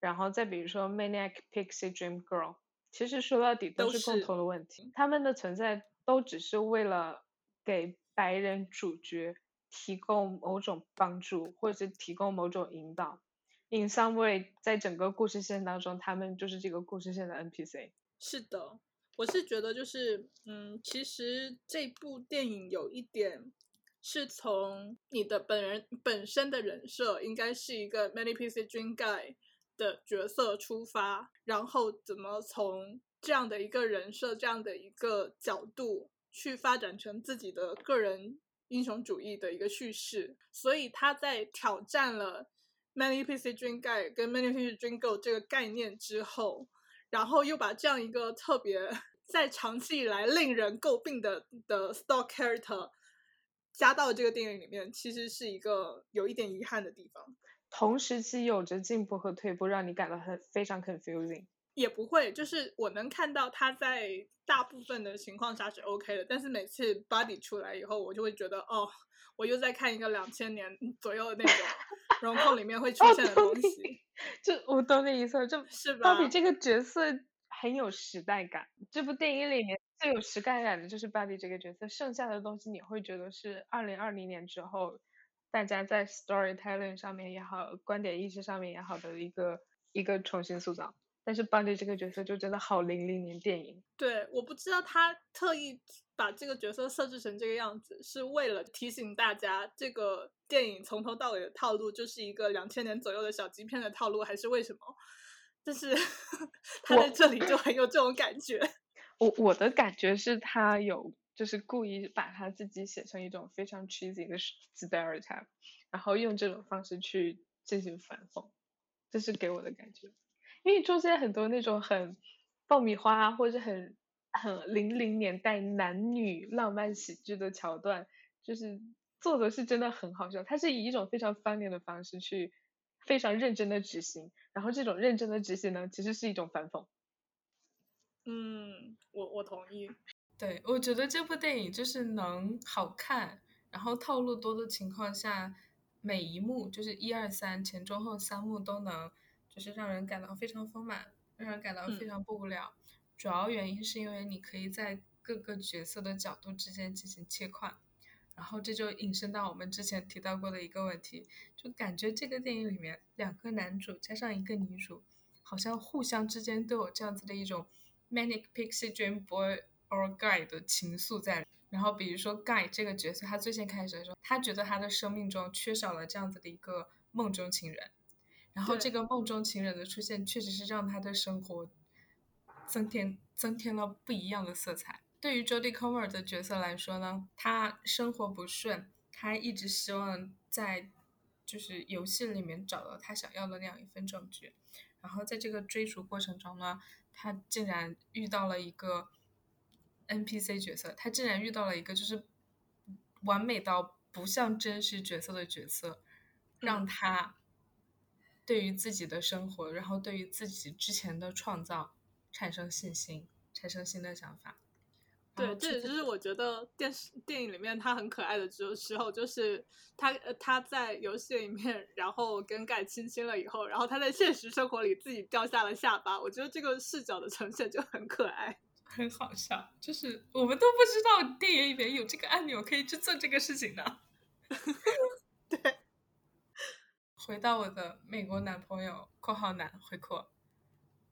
然后再比如说 maniac pixie dream girl，其实说到底都是共同的问题，他们的存在都只是为了给白人主角提供某种帮助，或者是提供某种引导。In some way，在整个故事线当中，他们就是这个故事线的 NPC。是的，我是觉得就是，嗯，其实这部电影有一点是从你的本人本身的人设应该是一个 many PC dream guy 的角色出发，然后怎么从这样的一个人设、这样的一个角度去发展成自己的个人英雄主义的一个叙事，所以他在挑战了 many PC dream guy 跟 many PC dream girl 这个概念之后。然后又把这样一个特别 <laughs> 在长期以来令人诟病的的 stock character 加到这个电影里面，其实是一个有一点遗憾的地方。同时期有着进步和退步，让你感到很非常 confusing。也不会，就是我能看到他在大部分的情况下是 OK 的，但是每次 Body 出来以后，我就会觉得哦，我又在看一个两千年左右的那种 <laughs> 容控里面会出哦现的东西，就我懂你意思了，就是吧？芭比这个角色很有时代感。这部电影里面最有实感感的就是芭比这个角色，剩下的东西你会觉得是二零二零年之后大家在 storytelling 上面也好，观点意识上面也好的一个一个重新塑造。但是 Bunny 这个角色就真的好零零年电影。对，我不知道他特意把这个角色设置成这个样子，是为了提醒大家这个电影从头到尾的套路就是一个两千年左右的小鸡片的套路，还是为什么？但是 <laughs> 他在这里就很有这种感觉。我我的感觉是他有就是故意把他自己写成一种非常 cheesy 的 stereotype，然后用这种方式去进行反讽，这是给我的感觉。因为中间很多那种很爆米花或者很很零零年代男女浪漫喜剧的桥段，就是做的是真的很好笑。他是以一种非常翻脸的方式去非常认真的执行，然后这种认真的执行呢，其实是一种反讽。嗯，我我同意。对，我觉得这部电影就是能好看，然后套路多的情况下，每一幕就是一二三前中后三幕都能，就是让人感到非常丰满，让人感到非常不无聊。主要原因是因为你可以在各个角色的角度之间进行切换，然后这就引申到我们之前提到过的一个问题，就感觉这个电影里面两个男主加上一个女主，好像互相之间都有这样子的一种。Manic Pixie Dream Boy or Guy 的情愫在，然后比如说 Guy 这个角色，他最先开始的时候，他觉得他的生命中缺少了这样子的一个梦中情人，然后这个梦中情人的出现，确实是让他的生活增添增添了不一样的色彩。对于 Jodie Comer 的角色来说呢，他生活不顺，他一直希望在就是游戏里面找到他想要的那样一份证据，然后在这个追逐过程中呢。他竟然遇到了一个 NPC 角色，他竟然遇到了一个就是完美到不像真实角色的角色，让他对于自己的生活，然后对于自己之前的创造产生信心，产生新的想法。对，这也就是我觉得电视电影里面他很可爱的时时候，就是他呃他在游戏里面，然后跟盖亲亲了以后，然后他在现实生活里自己掉下了下巴。我觉得这个视角的呈现就很可爱，<laughs> 很好笑。就是我们都不知道电影里面有这个按钮可以去做这个事情的。<laughs> 对，回到我的美国男朋友（括号男回括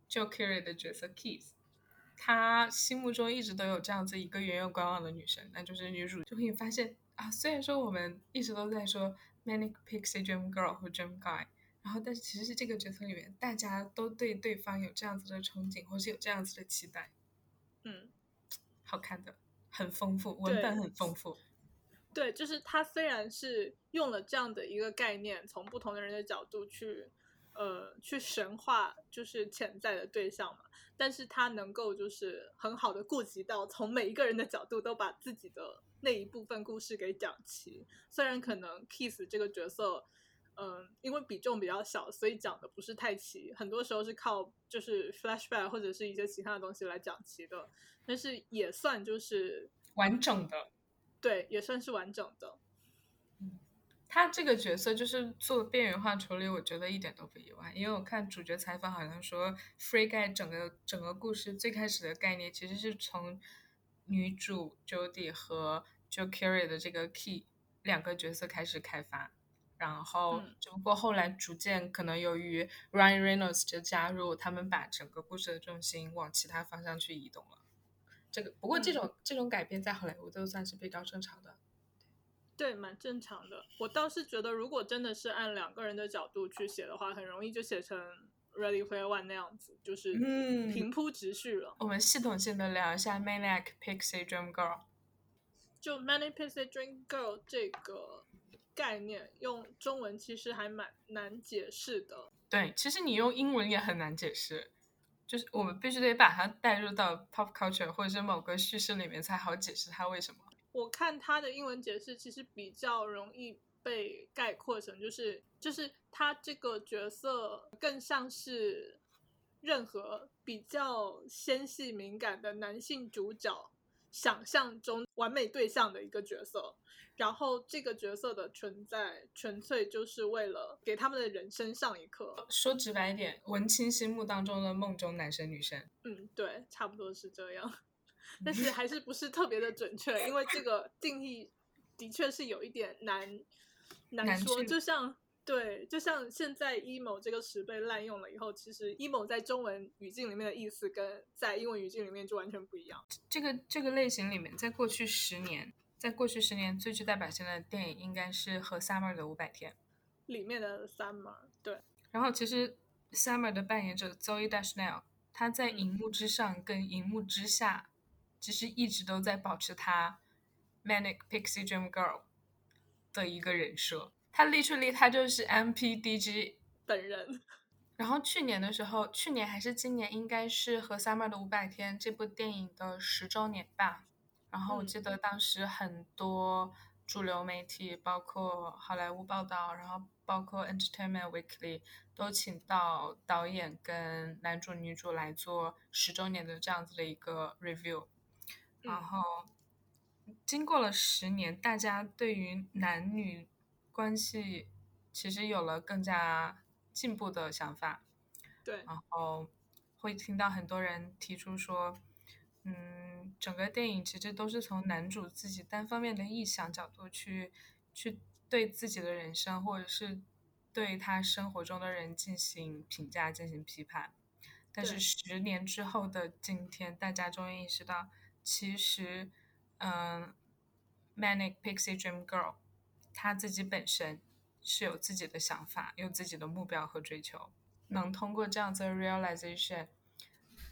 ），Joe Carey 的角色 Keith。他心目中一直都有这样子一个远远观望的女神，那就是女主。就可以发现啊，虽然说我们一直都在说 Manic Pixie Dream Girl 和 Dream Guy，然后但是其实是这个角色里面，大家都对对方有这样子的憧憬，或是有这样子的期待。嗯，好看的，很丰富，文本很丰富。对，就是他虽然是用了这样的一个概念，从不同的人的角度去。呃，去神化就是潜在的对象嘛，但是他能够就是很好的顾及到从每一个人的角度都把自己的那一部分故事给讲齐。虽然可能 Kiss 这个角色，嗯，因为比重比较小，所以讲的不是太齐，很多时候是靠就是 flashback 或者是一些其他的东西来讲齐的，但是也算就是完整的，对，也算是完整的。他这个角色就是做边缘化处理，我觉得一点都不意外。因为我看主角采访，好像说《Free Guy》整个整个故事最开始的概念其实是从女主 Jody 和 Joe Carey 的这个 Key 两个角色开始开发，然后只不过后来逐渐可能由于 Ryan Reynolds 的加入，他们把整个故事的重心往其他方向去移动了。这个不过这种这种改变在好莱坞都算是比较正常的。对，蛮正常的。我倒是觉得，如果真的是按两个人的角度去写的话，很容易就写成《Ready Player One》那样子，就是平铺直叙了。我们系统性的聊一下《Maniac Pixie Dream Girl》。就《Maniac Pixie Dream Girl》这个概念，用中文其实还蛮难解释的。对，其实你用英文也很难解释，就是我们必须得把它带入到 pop culture 或者是某个叙事里面，才好解释它为什么。我看他的英文解释其实比较容易被概括成，就是就是他这个角色更像是任何比较纤细敏感的男性主角想象中完美对象的一个角色，然后这个角色的存在纯粹就是为了给他们的人生上一课。说直白一点，文青心目当中的梦中男神女神。嗯，对，差不多是这样。<laughs> 但是还是不是特别的准确，因为这个定义的确是有一点难难说。就像对，就像现在 emo 这个词被滥用了以后，其实 emo 在中文语境里面的意思跟在英文语境里面就完全不一样。这个这个类型里面，在过去十年，在过去十年最具代表性的电影应该是和 Summer 的五百天里面的 Summer。对，然后其实 Summer 的扮演者 Zoe Deschanel。他在荧幕之上跟荧幕之下，其实一直都在保持他 Manic Pixie Dream Girl 的一个人设。他 literally 他就是 MPDG 本人。<laughs> 然后去年的时候，去年还是今年，应该是和 Summer 的五百天这部电影的十周年吧。然后我记得当时很多主流媒体，包括好莱坞报道，然后包括 Entertainment Weekly 都请到导演跟男主女主来做十周年的这样子的一个 review。然后经过了十年，大家对于男女关系其实有了更加进步的想法，对，然后会听到很多人提出说，嗯，整个电影其实都是从男主自己单方面的臆想角度去去对自己的人生，或者是对他生活中的人进行评价、进行批判。但是十年之后的今天，大家终于意识到，其实，嗯，Manic Pixie Dream Girl。他自己本身是有自己的想法，有自己的目标和追求，能通过这样子的 realization，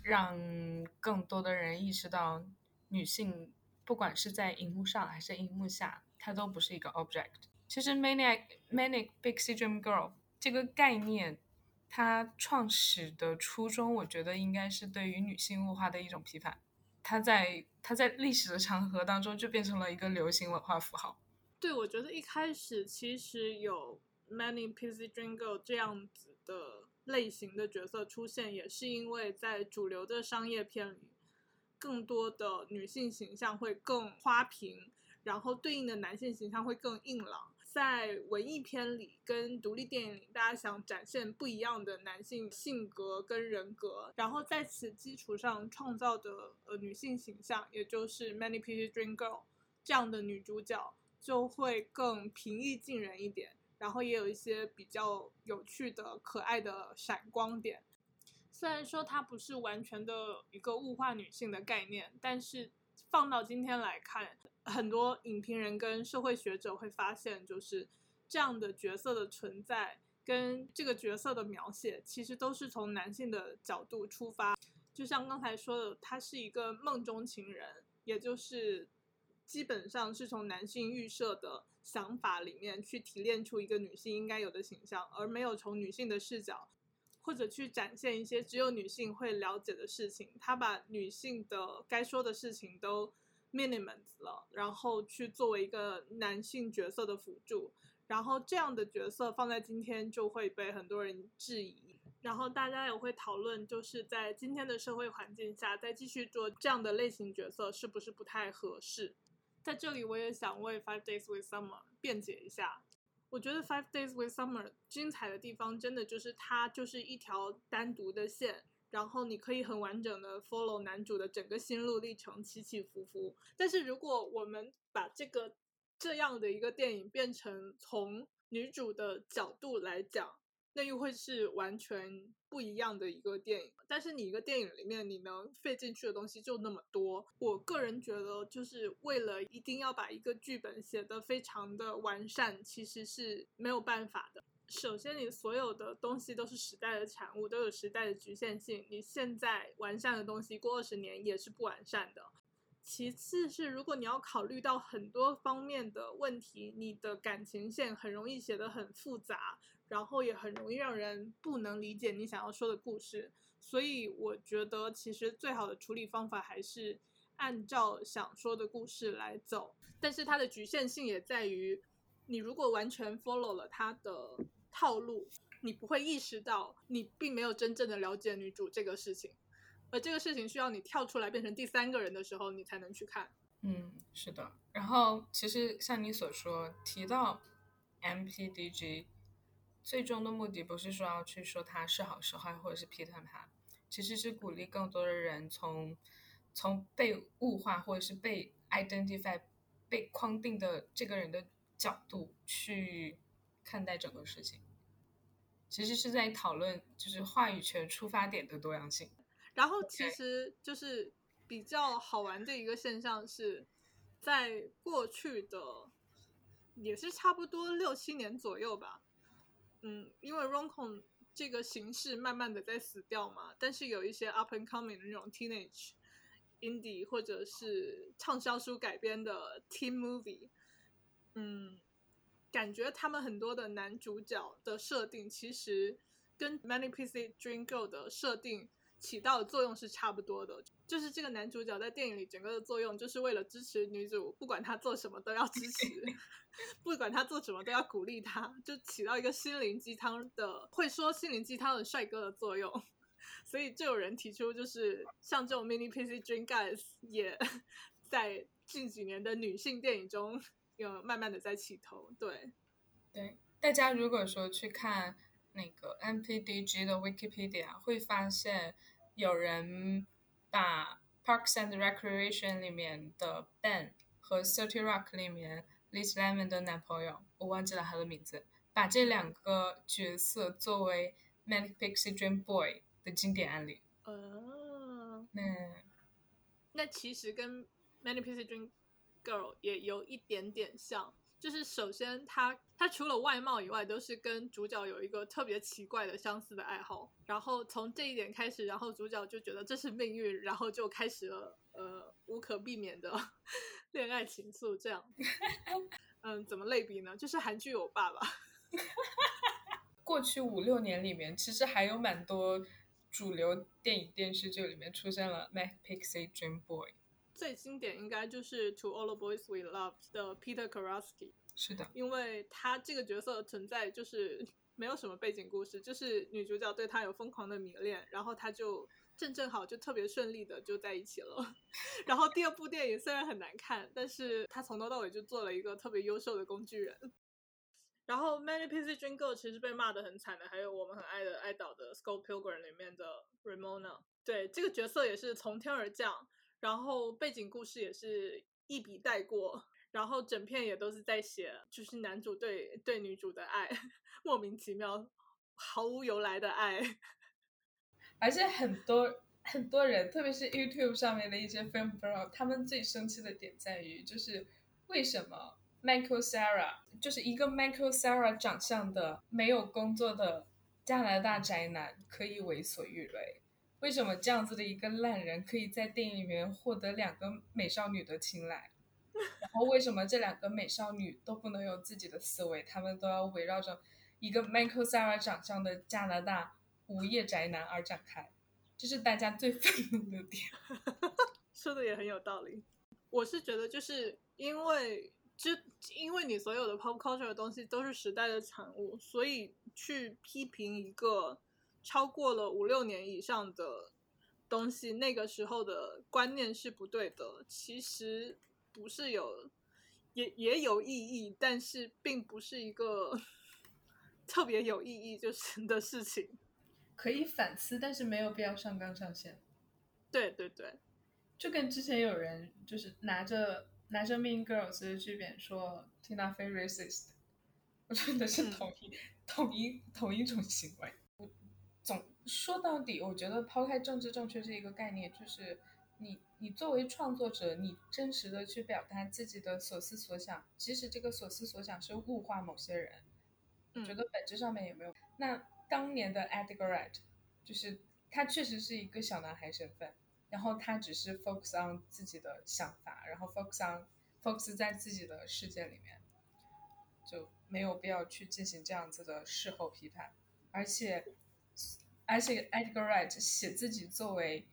让更多的人意识到，女性不管是在荧幕上还是荧幕下，她都不是一个 object。其实 manic manic pixie dream girl 这个概念，它创始的初衷，我觉得应该是对于女性物化的一种批判。它在它在历史的长河当中就变成了一个流行文化符号。对，我觉得一开始其实有 many pixie dream girl 这样子的类型的角色出现，也是因为在主流的商业片里，更多的女性形象会更花瓶，然后对应的男性形象会更硬朗。在文艺片里跟独立电影里，大家想展现不一样的男性性格跟人格，然后在此基础上创造的呃女性形象，也就是 many pixie dream girl 这样的女主角。就会更平易近人一点，然后也有一些比较有趣的、可爱的闪光点。虽然说它不是完全的一个物化女性的概念，但是放到今天来看，很多影评人跟社会学者会发现，就是这样的角色的存在跟这个角色的描写，其实都是从男性的角度出发。就像刚才说的，他是一个梦中情人，也就是。基本上是从男性预设的想法里面去提炼出一个女性应该有的形象，而没有从女性的视角，或者去展现一些只有女性会了解的事情。他把女性的该说的事情都 minimize 了，然后去作为一个男性角色的辅助。然后这样的角色放在今天就会被很多人质疑。然后大家也会讨论，就是在今天的社会环境下，再继续做这样的类型角色是不是不太合适？在这里，我也想为《Five Days with Summer》辩解一下。我觉得《Five Days with Summer》精彩的地方，真的就是它就是一条单独的线，然后你可以很完整的 follow 男主的整个心路历程，起起伏伏。但是如果我们把这个这样的一个电影变成从女主的角度来讲，那又会是完全不一样的一个电影。但是你一个电影里面，你能费进去的东西就那么多。我个人觉得，就是为了一定要把一个剧本写得非常的完善，其实是没有办法的。首先，你所有的东西都是时代的产物，都有时代的局限性。你现在完善的东西，过二十年也是不完善的。其次是，如果你要考虑到很多方面的问题，你的感情线很容易写得很复杂，然后也很容易让人不能理解你想要说的故事。所以我觉得，其实最好的处理方法还是按照想说的故事来走。但是它的局限性也在于，你如果完全 follow 了它的套路，你不会意识到你并没有真正的了解女主这个事情。而这个事情需要你跳出来变成第三个人的时候，你才能去看。嗯，是的。然后其实像你所说提到 MPDG，最终的目的不是说要去说他是好是坏，或者是批判他，其实是鼓励更多的人从从被物化或者是被 identify 被框定的这个人的角度去看待整个事情，其实是在讨论就是话语权出发点的多样性。然后其实就是比较好玩的一个现象是，在过去的也是差不多六七年左右吧，嗯，因为 Roncon 这个形式慢慢的在死掉嘛，但是有一些 up and coming 的那种 teenage indie 或者是畅销书改编的 teen movie，嗯，感觉他们很多的男主角的设定其实跟 Many PC Dream Girl 的设定。起到的作用是差不多的，就是这个男主角在电影里整个的作用，就是为了支持女主，不管她做什么都要支持，<laughs> 不管她做什么都要鼓励她，就起到一个心灵鸡汤的会说心灵鸡汤的帅哥的作用。所以就有人提出，就是像这种 mini PC dream guys 也 <laughs> 在近几年的女性电影中有慢慢的在起头。对，对，大家如果说去看那个 MPDG 的 Wikipedia，会发现。有人把《Parks and Recreation》里面的 Ben 和《Thirty Rock》里面 Liz Lemon 的男朋友，我忘记了他的名字，把这两个角色作为《Manic Pixie Dream Boy》的经典案例。哦，那那其实跟《Manic Pixie Dream Girl》也有一点点像。就是首先，他他除了外貌以外，都是跟主角有一个特别奇怪的相似的爱好。然后从这一点开始，然后主角就觉得这是命运，然后就开始了呃无可避免的 <laughs> 恋爱情愫。这样，<laughs> 嗯，怎么类比呢？就是韩剧《我爸爸》。<laughs> 过去五六年里面，其实还有蛮多主流电影电视剧里面出现了《My Pixie Dream Boy》。最经典应该就是《To All the Boys We Love》的 Peter Karaski，是的，因为他这个角色存在就是 <laughs> 没有什么背景故事，就是女主角对他有疯狂的迷恋，然后他就正正好就特别顺利的就在一起了。<laughs> 然后第二部电影虽然很难看，但是他从头到尾就做了一个特别优秀的工具人。然后《Many Pieces Dream Girl》其实被骂的很惨的，还有我们很爱的爱岛的《Scott Pilgrim》里面的 Ramona，对这个角色也是从天而降。然后背景故事也是一笔带过，然后整片也都是在写，就是男主对对女主的爱，莫名其妙、毫无由来的爱，<laughs> 而且很多很多人，特别是 YouTube 上面的一些 fan bro，他们最生气的点在于，就是为什么 Michael Sarah 就是一个 Michael Sarah 长相的没有工作的加拿大宅男可以为所欲为。为什么这样子的一个烂人可以在电影里面获得两个美少女的青睐？然后为什么这两个美少女都不能有自己的思维？他们都要围绕着一个 Michael Sarah 长相的加拿大无业宅男而展开？这是大家最 <laughs> 愤怒的点。<laughs> 说的也很有道理。我是觉得，就是因为就因为你所有的 pop culture 的东西都是时代的产物，所以去批评一个。超过了五六年以上的东西，那个时候的观念是不对的。其实不是有，也也有意义，但是并不是一个 <laughs> 特别有意义就是的事情。可以反思，但是没有必要上纲上线。对对对，就跟之前有人就是拿着拿着《Mean Girls》的剧本说 Tina Fey racist，我觉得是同一同一同一种行为。总说到底，我觉得抛开政治正确这一个概念，就是你你作为创作者，你真实的去表达自己的所思所想，即使这个所思所想是物化某些人，我觉得本质上面也没有。那当年的 Edgar Wright，就是他确实是一个小男孩身份，然后他只是 focus on 自己的想法，然后 focus on focus 在自己的世界里面，就没有必要去进行这样子的事后批判，而且。而且 Edgar Wright 写自己作为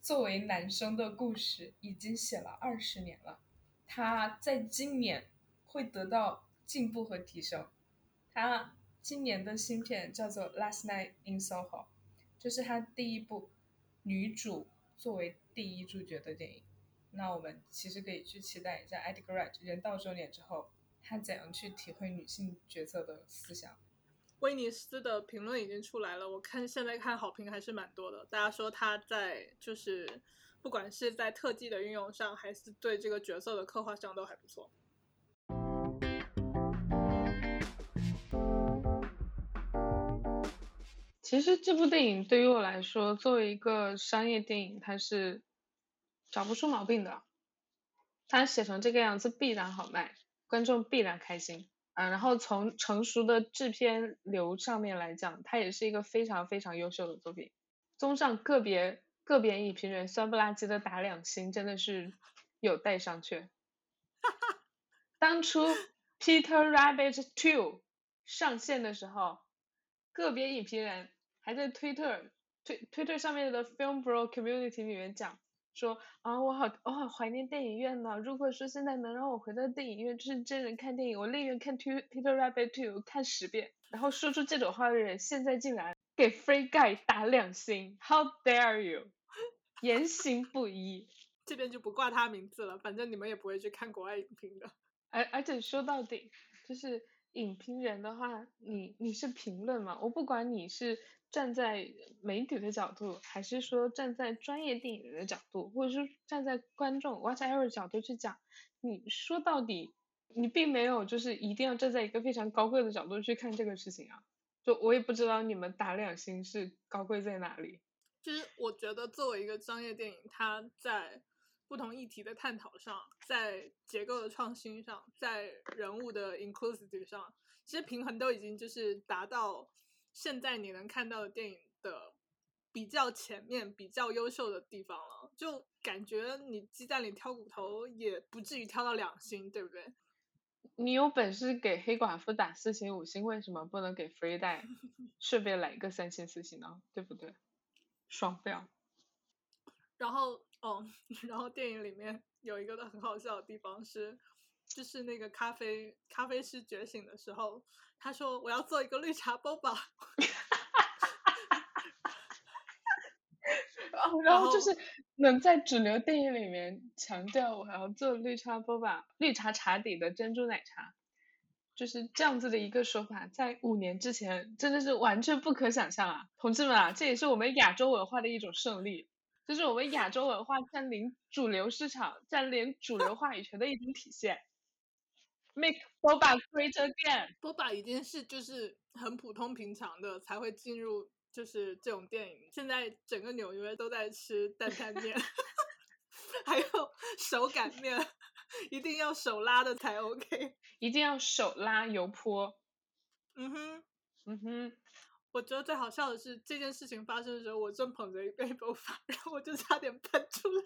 作为男生的故事已经写了二十年了，他在今年会得到进步和提升。他今年的新片叫做《Last Night in Soho》，这是他第一部女主作为第一主角的电影。那我们其实可以去期待一下 Edgar Wright 人到中年之后，他怎样去体会女性角色的思想。威尼斯的评论已经出来了，我看现在看好评还是蛮多的，大家说他在，就是不管是在特技的运用上，还是对这个角色的刻画上都还不错。其实这部电影对于我来说，作为一个商业电影，它是找不出毛病的，它写成这个样子必然好卖，观众必然开心。啊，然后从成熟的制片流上面来讲，它也是一个非常非常优秀的作品。综上个别个别影评人酸不拉几的打两星，真的是有待商榷。当初 <laughs>《Peter Rabbit Two》上线的时候，个别影评人还在推特推推特上面的 Film Bro Community 里面讲。说啊，我好我好怀念电影院呢。如果说现在能让我回到电影院，就是真人看电影，我宁愿看 to《Peter Rabbit Two》看十遍。然后说出这种话的人，现在竟然给 Free Guy 打两星，How dare you！<laughs> 言行不一。这边就不挂他名字了，反正你们也不会去看国外影评的。而而且说到底，就是影评人的话，你你是评论嘛？我不管你是。站在媒体的角度，还是说站在专业电影人的角度，或者是站在观众 whatever 角度去讲，你说到底，你并没有就是一定要站在一个非常高贵的角度去看这个事情啊。就我也不知道你们打两星是高贵在哪里。其实我觉得作为一个商业电影，它在不同议题的探讨上，在结构的创新上，在人物的 inclusivity 上，其实平衡都已经就是达到。现在你能看到的电影的比较前面、比较优秀的地方了，就感觉你鸡蛋里挑骨头也不至于挑到两星，对不对？你有本事给黑寡妇打四星、五星，为什么不能给 Free 带 <laughs> 顺便来一个三星、四星呢？对不对？双标。然后哦，<laughs> 然后电影里面有一个很好笑的地方是。就是那个咖啡咖啡师觉醒的时候，他说我要做一个绿茶 boba，<laughs> 然后就是能在主流电影里面强调我要做绿茶 boba，绿茶茶底的珍珠奶茶，就是这样子的一个说法，在五年之前真的是完全不可想象啊，同志们啊，这也是我们亚洲文化的一种胜利，这是我们亚洲文化占领主流市场、占领主流话语权的一种体现。Make boba great again。boba 已经是就是很普通平常的才会进入就是这种电影。现在整个纽约都在吃担担面，<laughs> 还有手擀面，一定要手拉的才 OK。一定要手拉油泼。嗯哼，嗯哼。我觉得最好笑的是这件事情发生的时候，我正捧着一杯 boba，然后我就差点喷出来。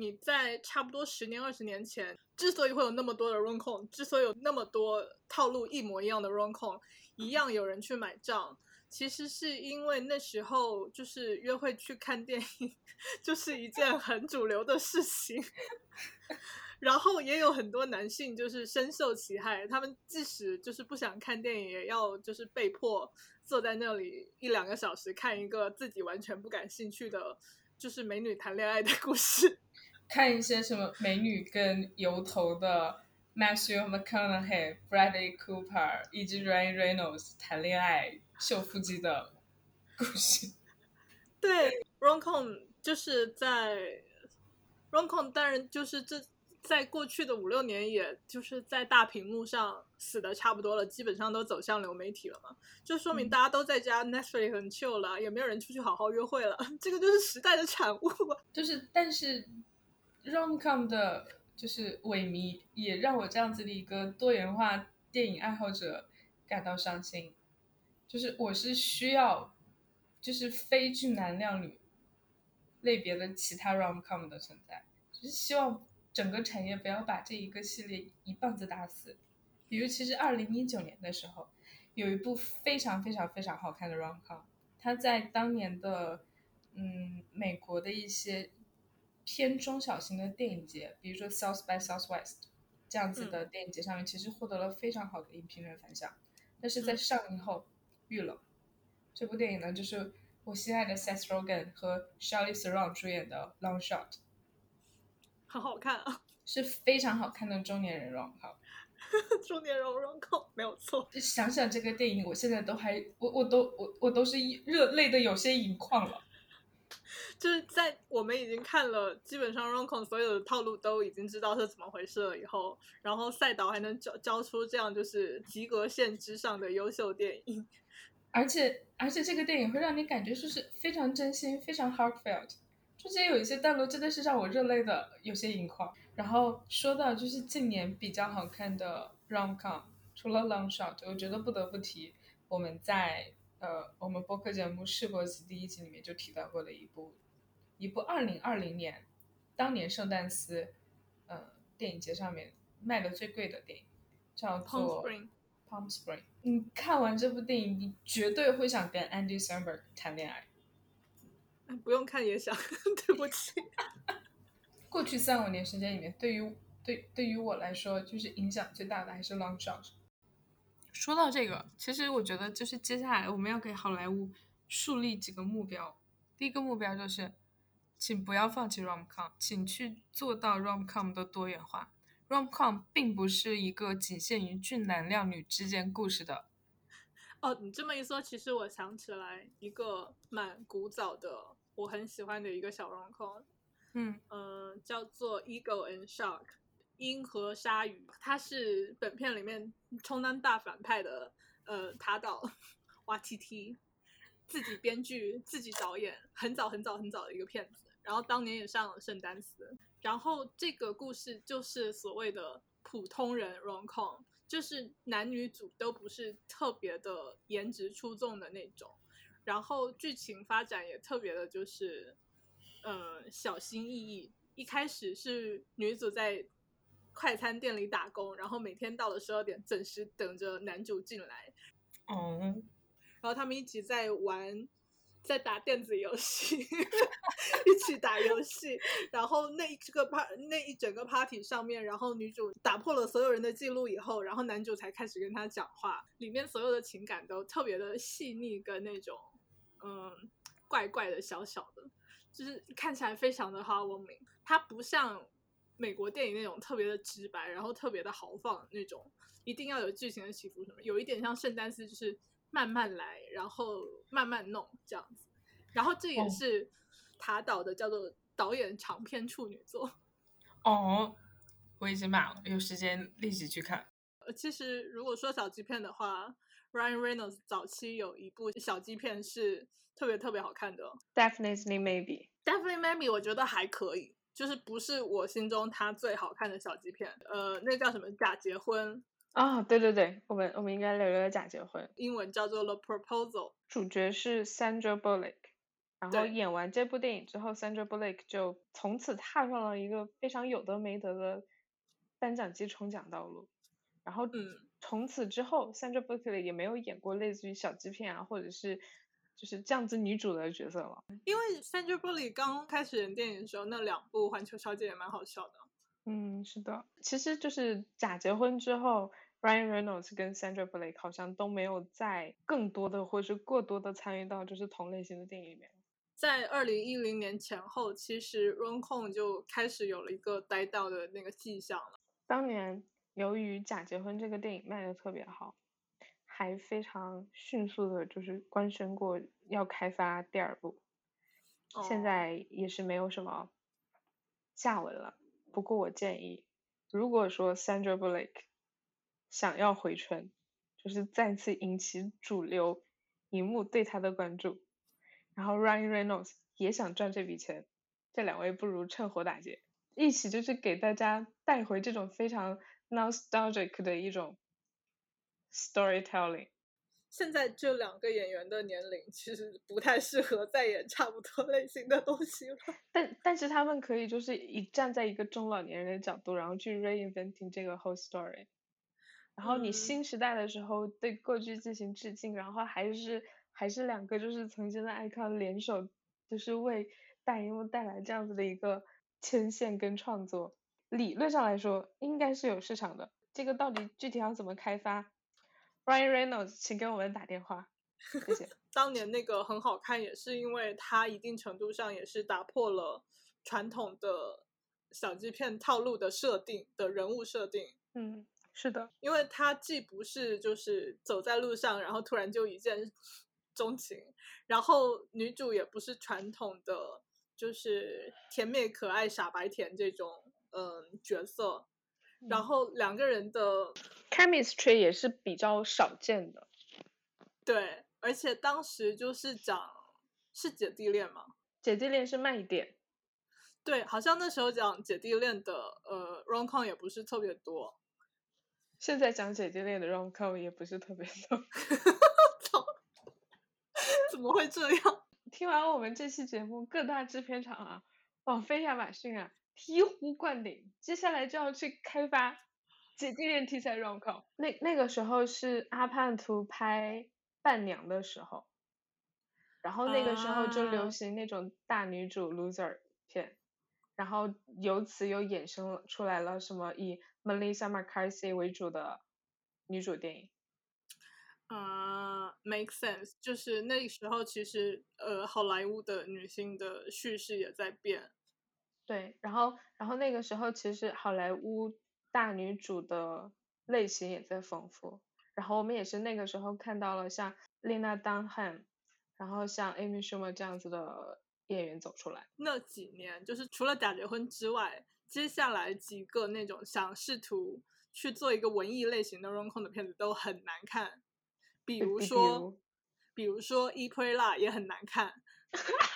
你在差不多十年、二十年前，之所以会有那么多的 r o n c o n 之所以有那么多套路一模一样的 r o n c o n 一样有人去买账，其实是因为那时候就是约会去看电影，<laughs> 就是一件很主流的事情。<laughs> 然后也有很多男性就是深受其害，他们即使就是不想看电影，也要就是被迫坐在那里一两个小时看一个自己完全不感兴趣的，就是美女谈恋爱的故事。看一些什么美女跟油头的 Matthew McConaughey、Bradley Cooper 以及 Ryan Reynolds 谈恋爱秀腹肌的故事。<laughs> 对，Roncom 就是在 Roncom，当然就是这在过去的五六年，也就是在大屏幕上死的差不多了，基本上都走向流媒体了嘛，就说明大家都在家 Netflix 很 chill 了，也没有人出去好好约会了，这个就是时代的产物。就是但是。Romcom 的就是萎靡，也让我这样子的一个多元化电影爱好者感到伤心。就是我是需要，就是非俊男靓女类别的其他 Romcom 的存在，就是希望整个产业不要把这一个系列一棒子打死。比如，其实二零一九年的时候，有一部非常非常非常好看的 Romcom，它在当年的嗯美国的一些。偏中小型的电影节，比如说 South by Southwest 这样子的电影节上面，其实获得了非常好的影评人反响。但是在上映后遇冷。这部电影呢，就是我心爱的 Seth Rogen 和 Charlize Theron 主演的 Long Shot，很好看啊，<laughs> 是非常好看的中年人 rom com，<laughs> 中年人 rom 没有错。就想想这个电影，我现在都还我我都我我都是热泪的有些盈眶了。就是在我们已经看了基本上 Roncon 所有的套路都已经知道是怎么回事了以后，然后赛导还能交交出这样就是及格线之上的优秀电影，<laughs> 而且而且这个电影会让你感觉就是非常真心，非常 heartfelt，中间有一些段落真的是让我热泪的有些盈眶。然后说到就是近年比较好看的 Romcom，除了 Long Shot，我觉得不得不提我们在。呃，我们播客节目《试播集》第一集里面就提到过的一部，一部二零二零年，当年圣诞斯，呃，电影节上面卖的最贵的电影，叫做《Palm Spring》。你看完这部电影，你绝对会想跟 Andy Samberg 谈恋爱。不用看也想，<laughs> 对不起。过去三五年时间里面，对于对对于我来说，就是影响最大的还是《Long Shot》。说到这个，其实我觉得就是接下来我们要给好莱坞树立几个目标。第一个目标就是，请不要放弃 rom-com，请去做到 rom-com 的多元化。rom-com 并不是一个仅限于俊男靓女之间故事的。哦，你这么一说，其实我想起来一个蛮古早的，我很喜欢的一个小 rom-com，嗯嗯，叫做《Eagle and Shark》。鹰和鲨鱼，他是本片里面充当大反派的，呃，塔岛瓦提提，自己编剧、自己导演，很早很早很早的一个片子，然后当年也上了圣丹斯。然后这个故事就是所谓的普通人 rom-com，就是男女主都不是特别的颜值出众的那种，然后剧情发展也特别的，就是呃小心翼翼。一开始是女主在。快餐店里打工，然后每天到了十二点准时等着男主进来。哦，然后他们一起在玩，在打电子游戏，<laughs> 一起打游戏。然后那一个 part 那一整个 party 上面，然后女主打破了所有人的记录以后，然后男主才开始跟她讲话。里面所有的情感都特别的细腻，跟那种嗯怪怪的小小的，就是看起来非常的 heartwarming。它不像。美国电影那种特别的直白，然后特别的豪放那种，一定要有剧情的起伏什么，有一点像圣丹斯，就是慢慢来，然后慢慢弄这样子。然后这也是塔岛的叫做导演长篇处女作。<laughs> 哦，我已经买了，有时间立即去看。呃，其实如果说小鸡片的话，Ryan Reynolds 早期有一部小鸡片是特别特别好看的，Definitely Maybe。Definitely Maybe 我觉得还可以。就是不是我心中他最好看的小鸡片，呃，那叫什么假结婚啊？对对对，我们我们应该聊聊假结婚，英文叫做 The Proposal，主角是 Sandra Bullock，然后演完这部电影之后，Sandra Bullock 就从此踏上了一个非常有得没得的颁奖季冲奖道路，然后嗯，从此之后，Sandra Bullock 也没有演过类似于小鸡片啊，或者是。就是这样子女主的角色了，因为 Sandra Bullock 刚开始演电影的时候，那两部《环球小姐》也蛮好笑的。嗯，是的，其实就是假结婚之后，Ryan Reynolds 跟 Sandra Bullock 好像都没有再更多的或是过多的参与到就是同类型的电影里面。在二零一零年前后，其实 Roncon 就开始有了一个呆到的那个迹象了。当年由于假结婚这个电影卖的特别好。还非常迅速的，就是官宣过要开发第二部，现在也是没有什么下文了。不过我建议，如果说 Sandra Bullock 想要回春，就是再次引起主流荧幕对他的关注，然后 Ryan Reynolds 也想赚这笔钱，这两位不如趁火打劫，一起就是给大家带回这种非常 nostalgic 的一种。Storytelling，现在这两个演员的年龄其实不太适合再演差不多类型的东西了。但但是他们可以就是以站在一个中老年人的角度，然后去 reinventing 这个 whole story。然后你新时代的时候对过去进行致敬，然后还是还是两个就是曾经的 icon 联手，就是为大荧幕带来这样子的一个牵线跟创作。理论上来说应该是有市场的，这个到底具体要怎么开发？Ryan Reynolds，请给我们打电话，谢谢。<laughs> 当年那个很好看，也是因为它一定程度上也是打破了传统的小鸡片套路的设定的人物设定。嗯，是的，因为它既不是就是走在路上，然后突然就一见钟情，然后女主也不是传统的就是甜美可爱傻白甜这种嗯角色，然后两个人的 chemistry 也是比较少见的。对，而且当时就是讲是姐弟恋嘛，姐弟恋是卖点。对，好像那时候讲姐弟恋的呃 rom com 也不是特别多。现在讲姐弟恋的 rom com 也不是特别多。<laughs> 操！怎么会这样？听完我们这期节目，各大制片厂啊，网飞、亚马逊啊，醍醐灌顶，接下来就要去开发姐弟恋题材 rom com。那那个时候是阿帕图拍伴娘的时候，然后那个时候就流行那种大女主 loser 片。然后由此又衍生出来了什么以 Melissa McCarthy 为主的女主电影。啊，make sense，就是那时候其实呃好莱坞的女性的叙事也在变。对，然后然后那个时候其实好莱坞大女主的类型也在丰富。然后我们也是那个时候看到了像 Lena Dunham，然后像 Amy Schumer 这样子的。演员走出来那几年，就是除了假结婚之外，接下来几个那种想试图去做一个文艺类型的 rom com 的片子都很难看，比如说，比如说《e e a 也很难看，<laughs>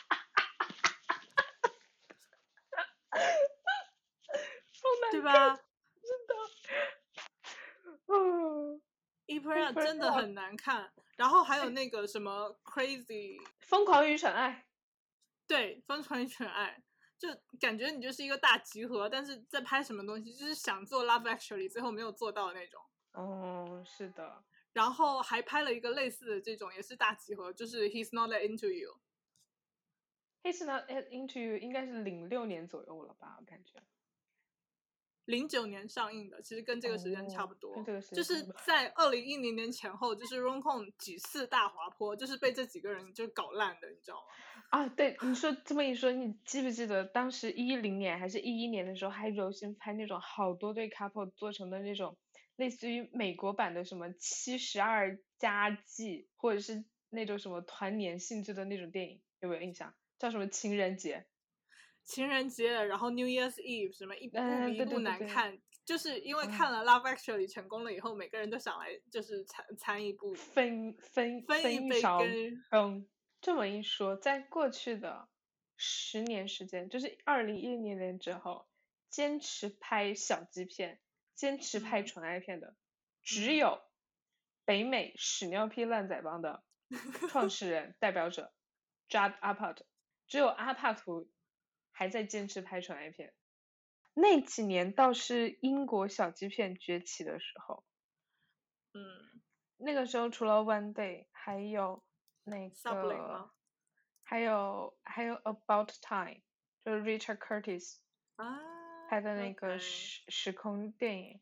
对吧？<laughs> 真的，嗯，《e p r e a 真的很难看。然后还有那个什么《Crazy 疯狂与宠爱》。对，疯狂与宠爱，就感觉你就是一个大集合，但是在拍什么东西，就是想做 Love Actually，最后没有做到的那种。哦，是的。然后还拍了一个类似的这种，也是大集合，就是 He's Not That Into You。He's Not That Into You 应该是零六年左右了吧，我感觉。零九年上映的，其实跟这个时间差不多，这个就是在二零一零年前后，就是 Rom Com 几次大滑坡，就是被这几个人就搞烂的，你知道吗？啊，对，你说这么一说，你记不记得当时一零年还是一一年的时候，还流行拍那种好多对 couple 做成的那种，类似于美国版的什么七十二家计，或者是那种什么团年性质的那种电影，有没有印象？叫什么情人节？情人节，然后 New Year's Eve 什么一部比一部难看，就是因为看了 Love Actually 成功了以后，每个人都想来就是参参一部分分分一杯羹。嗯，这么一说，在过去的十年时间，就是二零一零年之后，坚持拍小鸡片、坚持拍纯爱片的，只有北美屎尿屁烂仔帮的创始人代表者 Judd Apatow，只有阿帕图。还在坚持拍纯爱片，那几年倒是英国小鸡片崛起的时候。嗯，那个时候除了 One Day，还有那个，还有还有 About Time，就是 Richard Curtis 拍的那个时时空电影。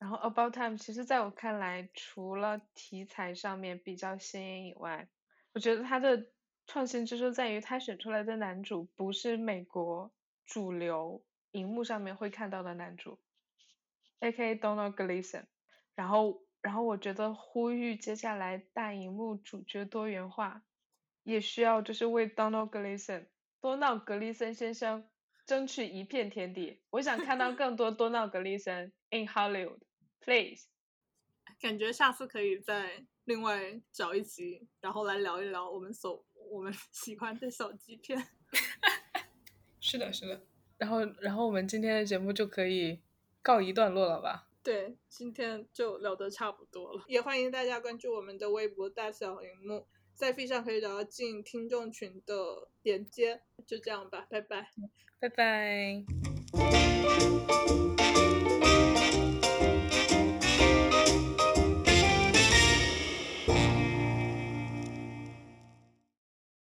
然后 About Time，其实在我看来，除了题材上面比较新颖以外，我觉得它的。创新之处在于，他选出来的男主不是美国主流荧幕上面会看到的男主，A.K.A. Donald Gleason。然后，然后我觉得呼吁接下来大荧幕主角多元化，也需要就是为 Donald Gleason 多闹格里森先生争取一片天地。我想看到更多多闹格里森 in Hollywood，please。感觉下次可以再另外找一集，然后来聊一聊我们所。我们喜欢的小鸡片，<laughs> 是的，是的。然后，然后我们今天的节目就可以告一段落了吧？对，今天就聊得差不多了。也欢迎大家关注我们的微博“大小荧幕”，在 F 上可以找到进听众群的连接。就这样吧，拜拜，拜拜。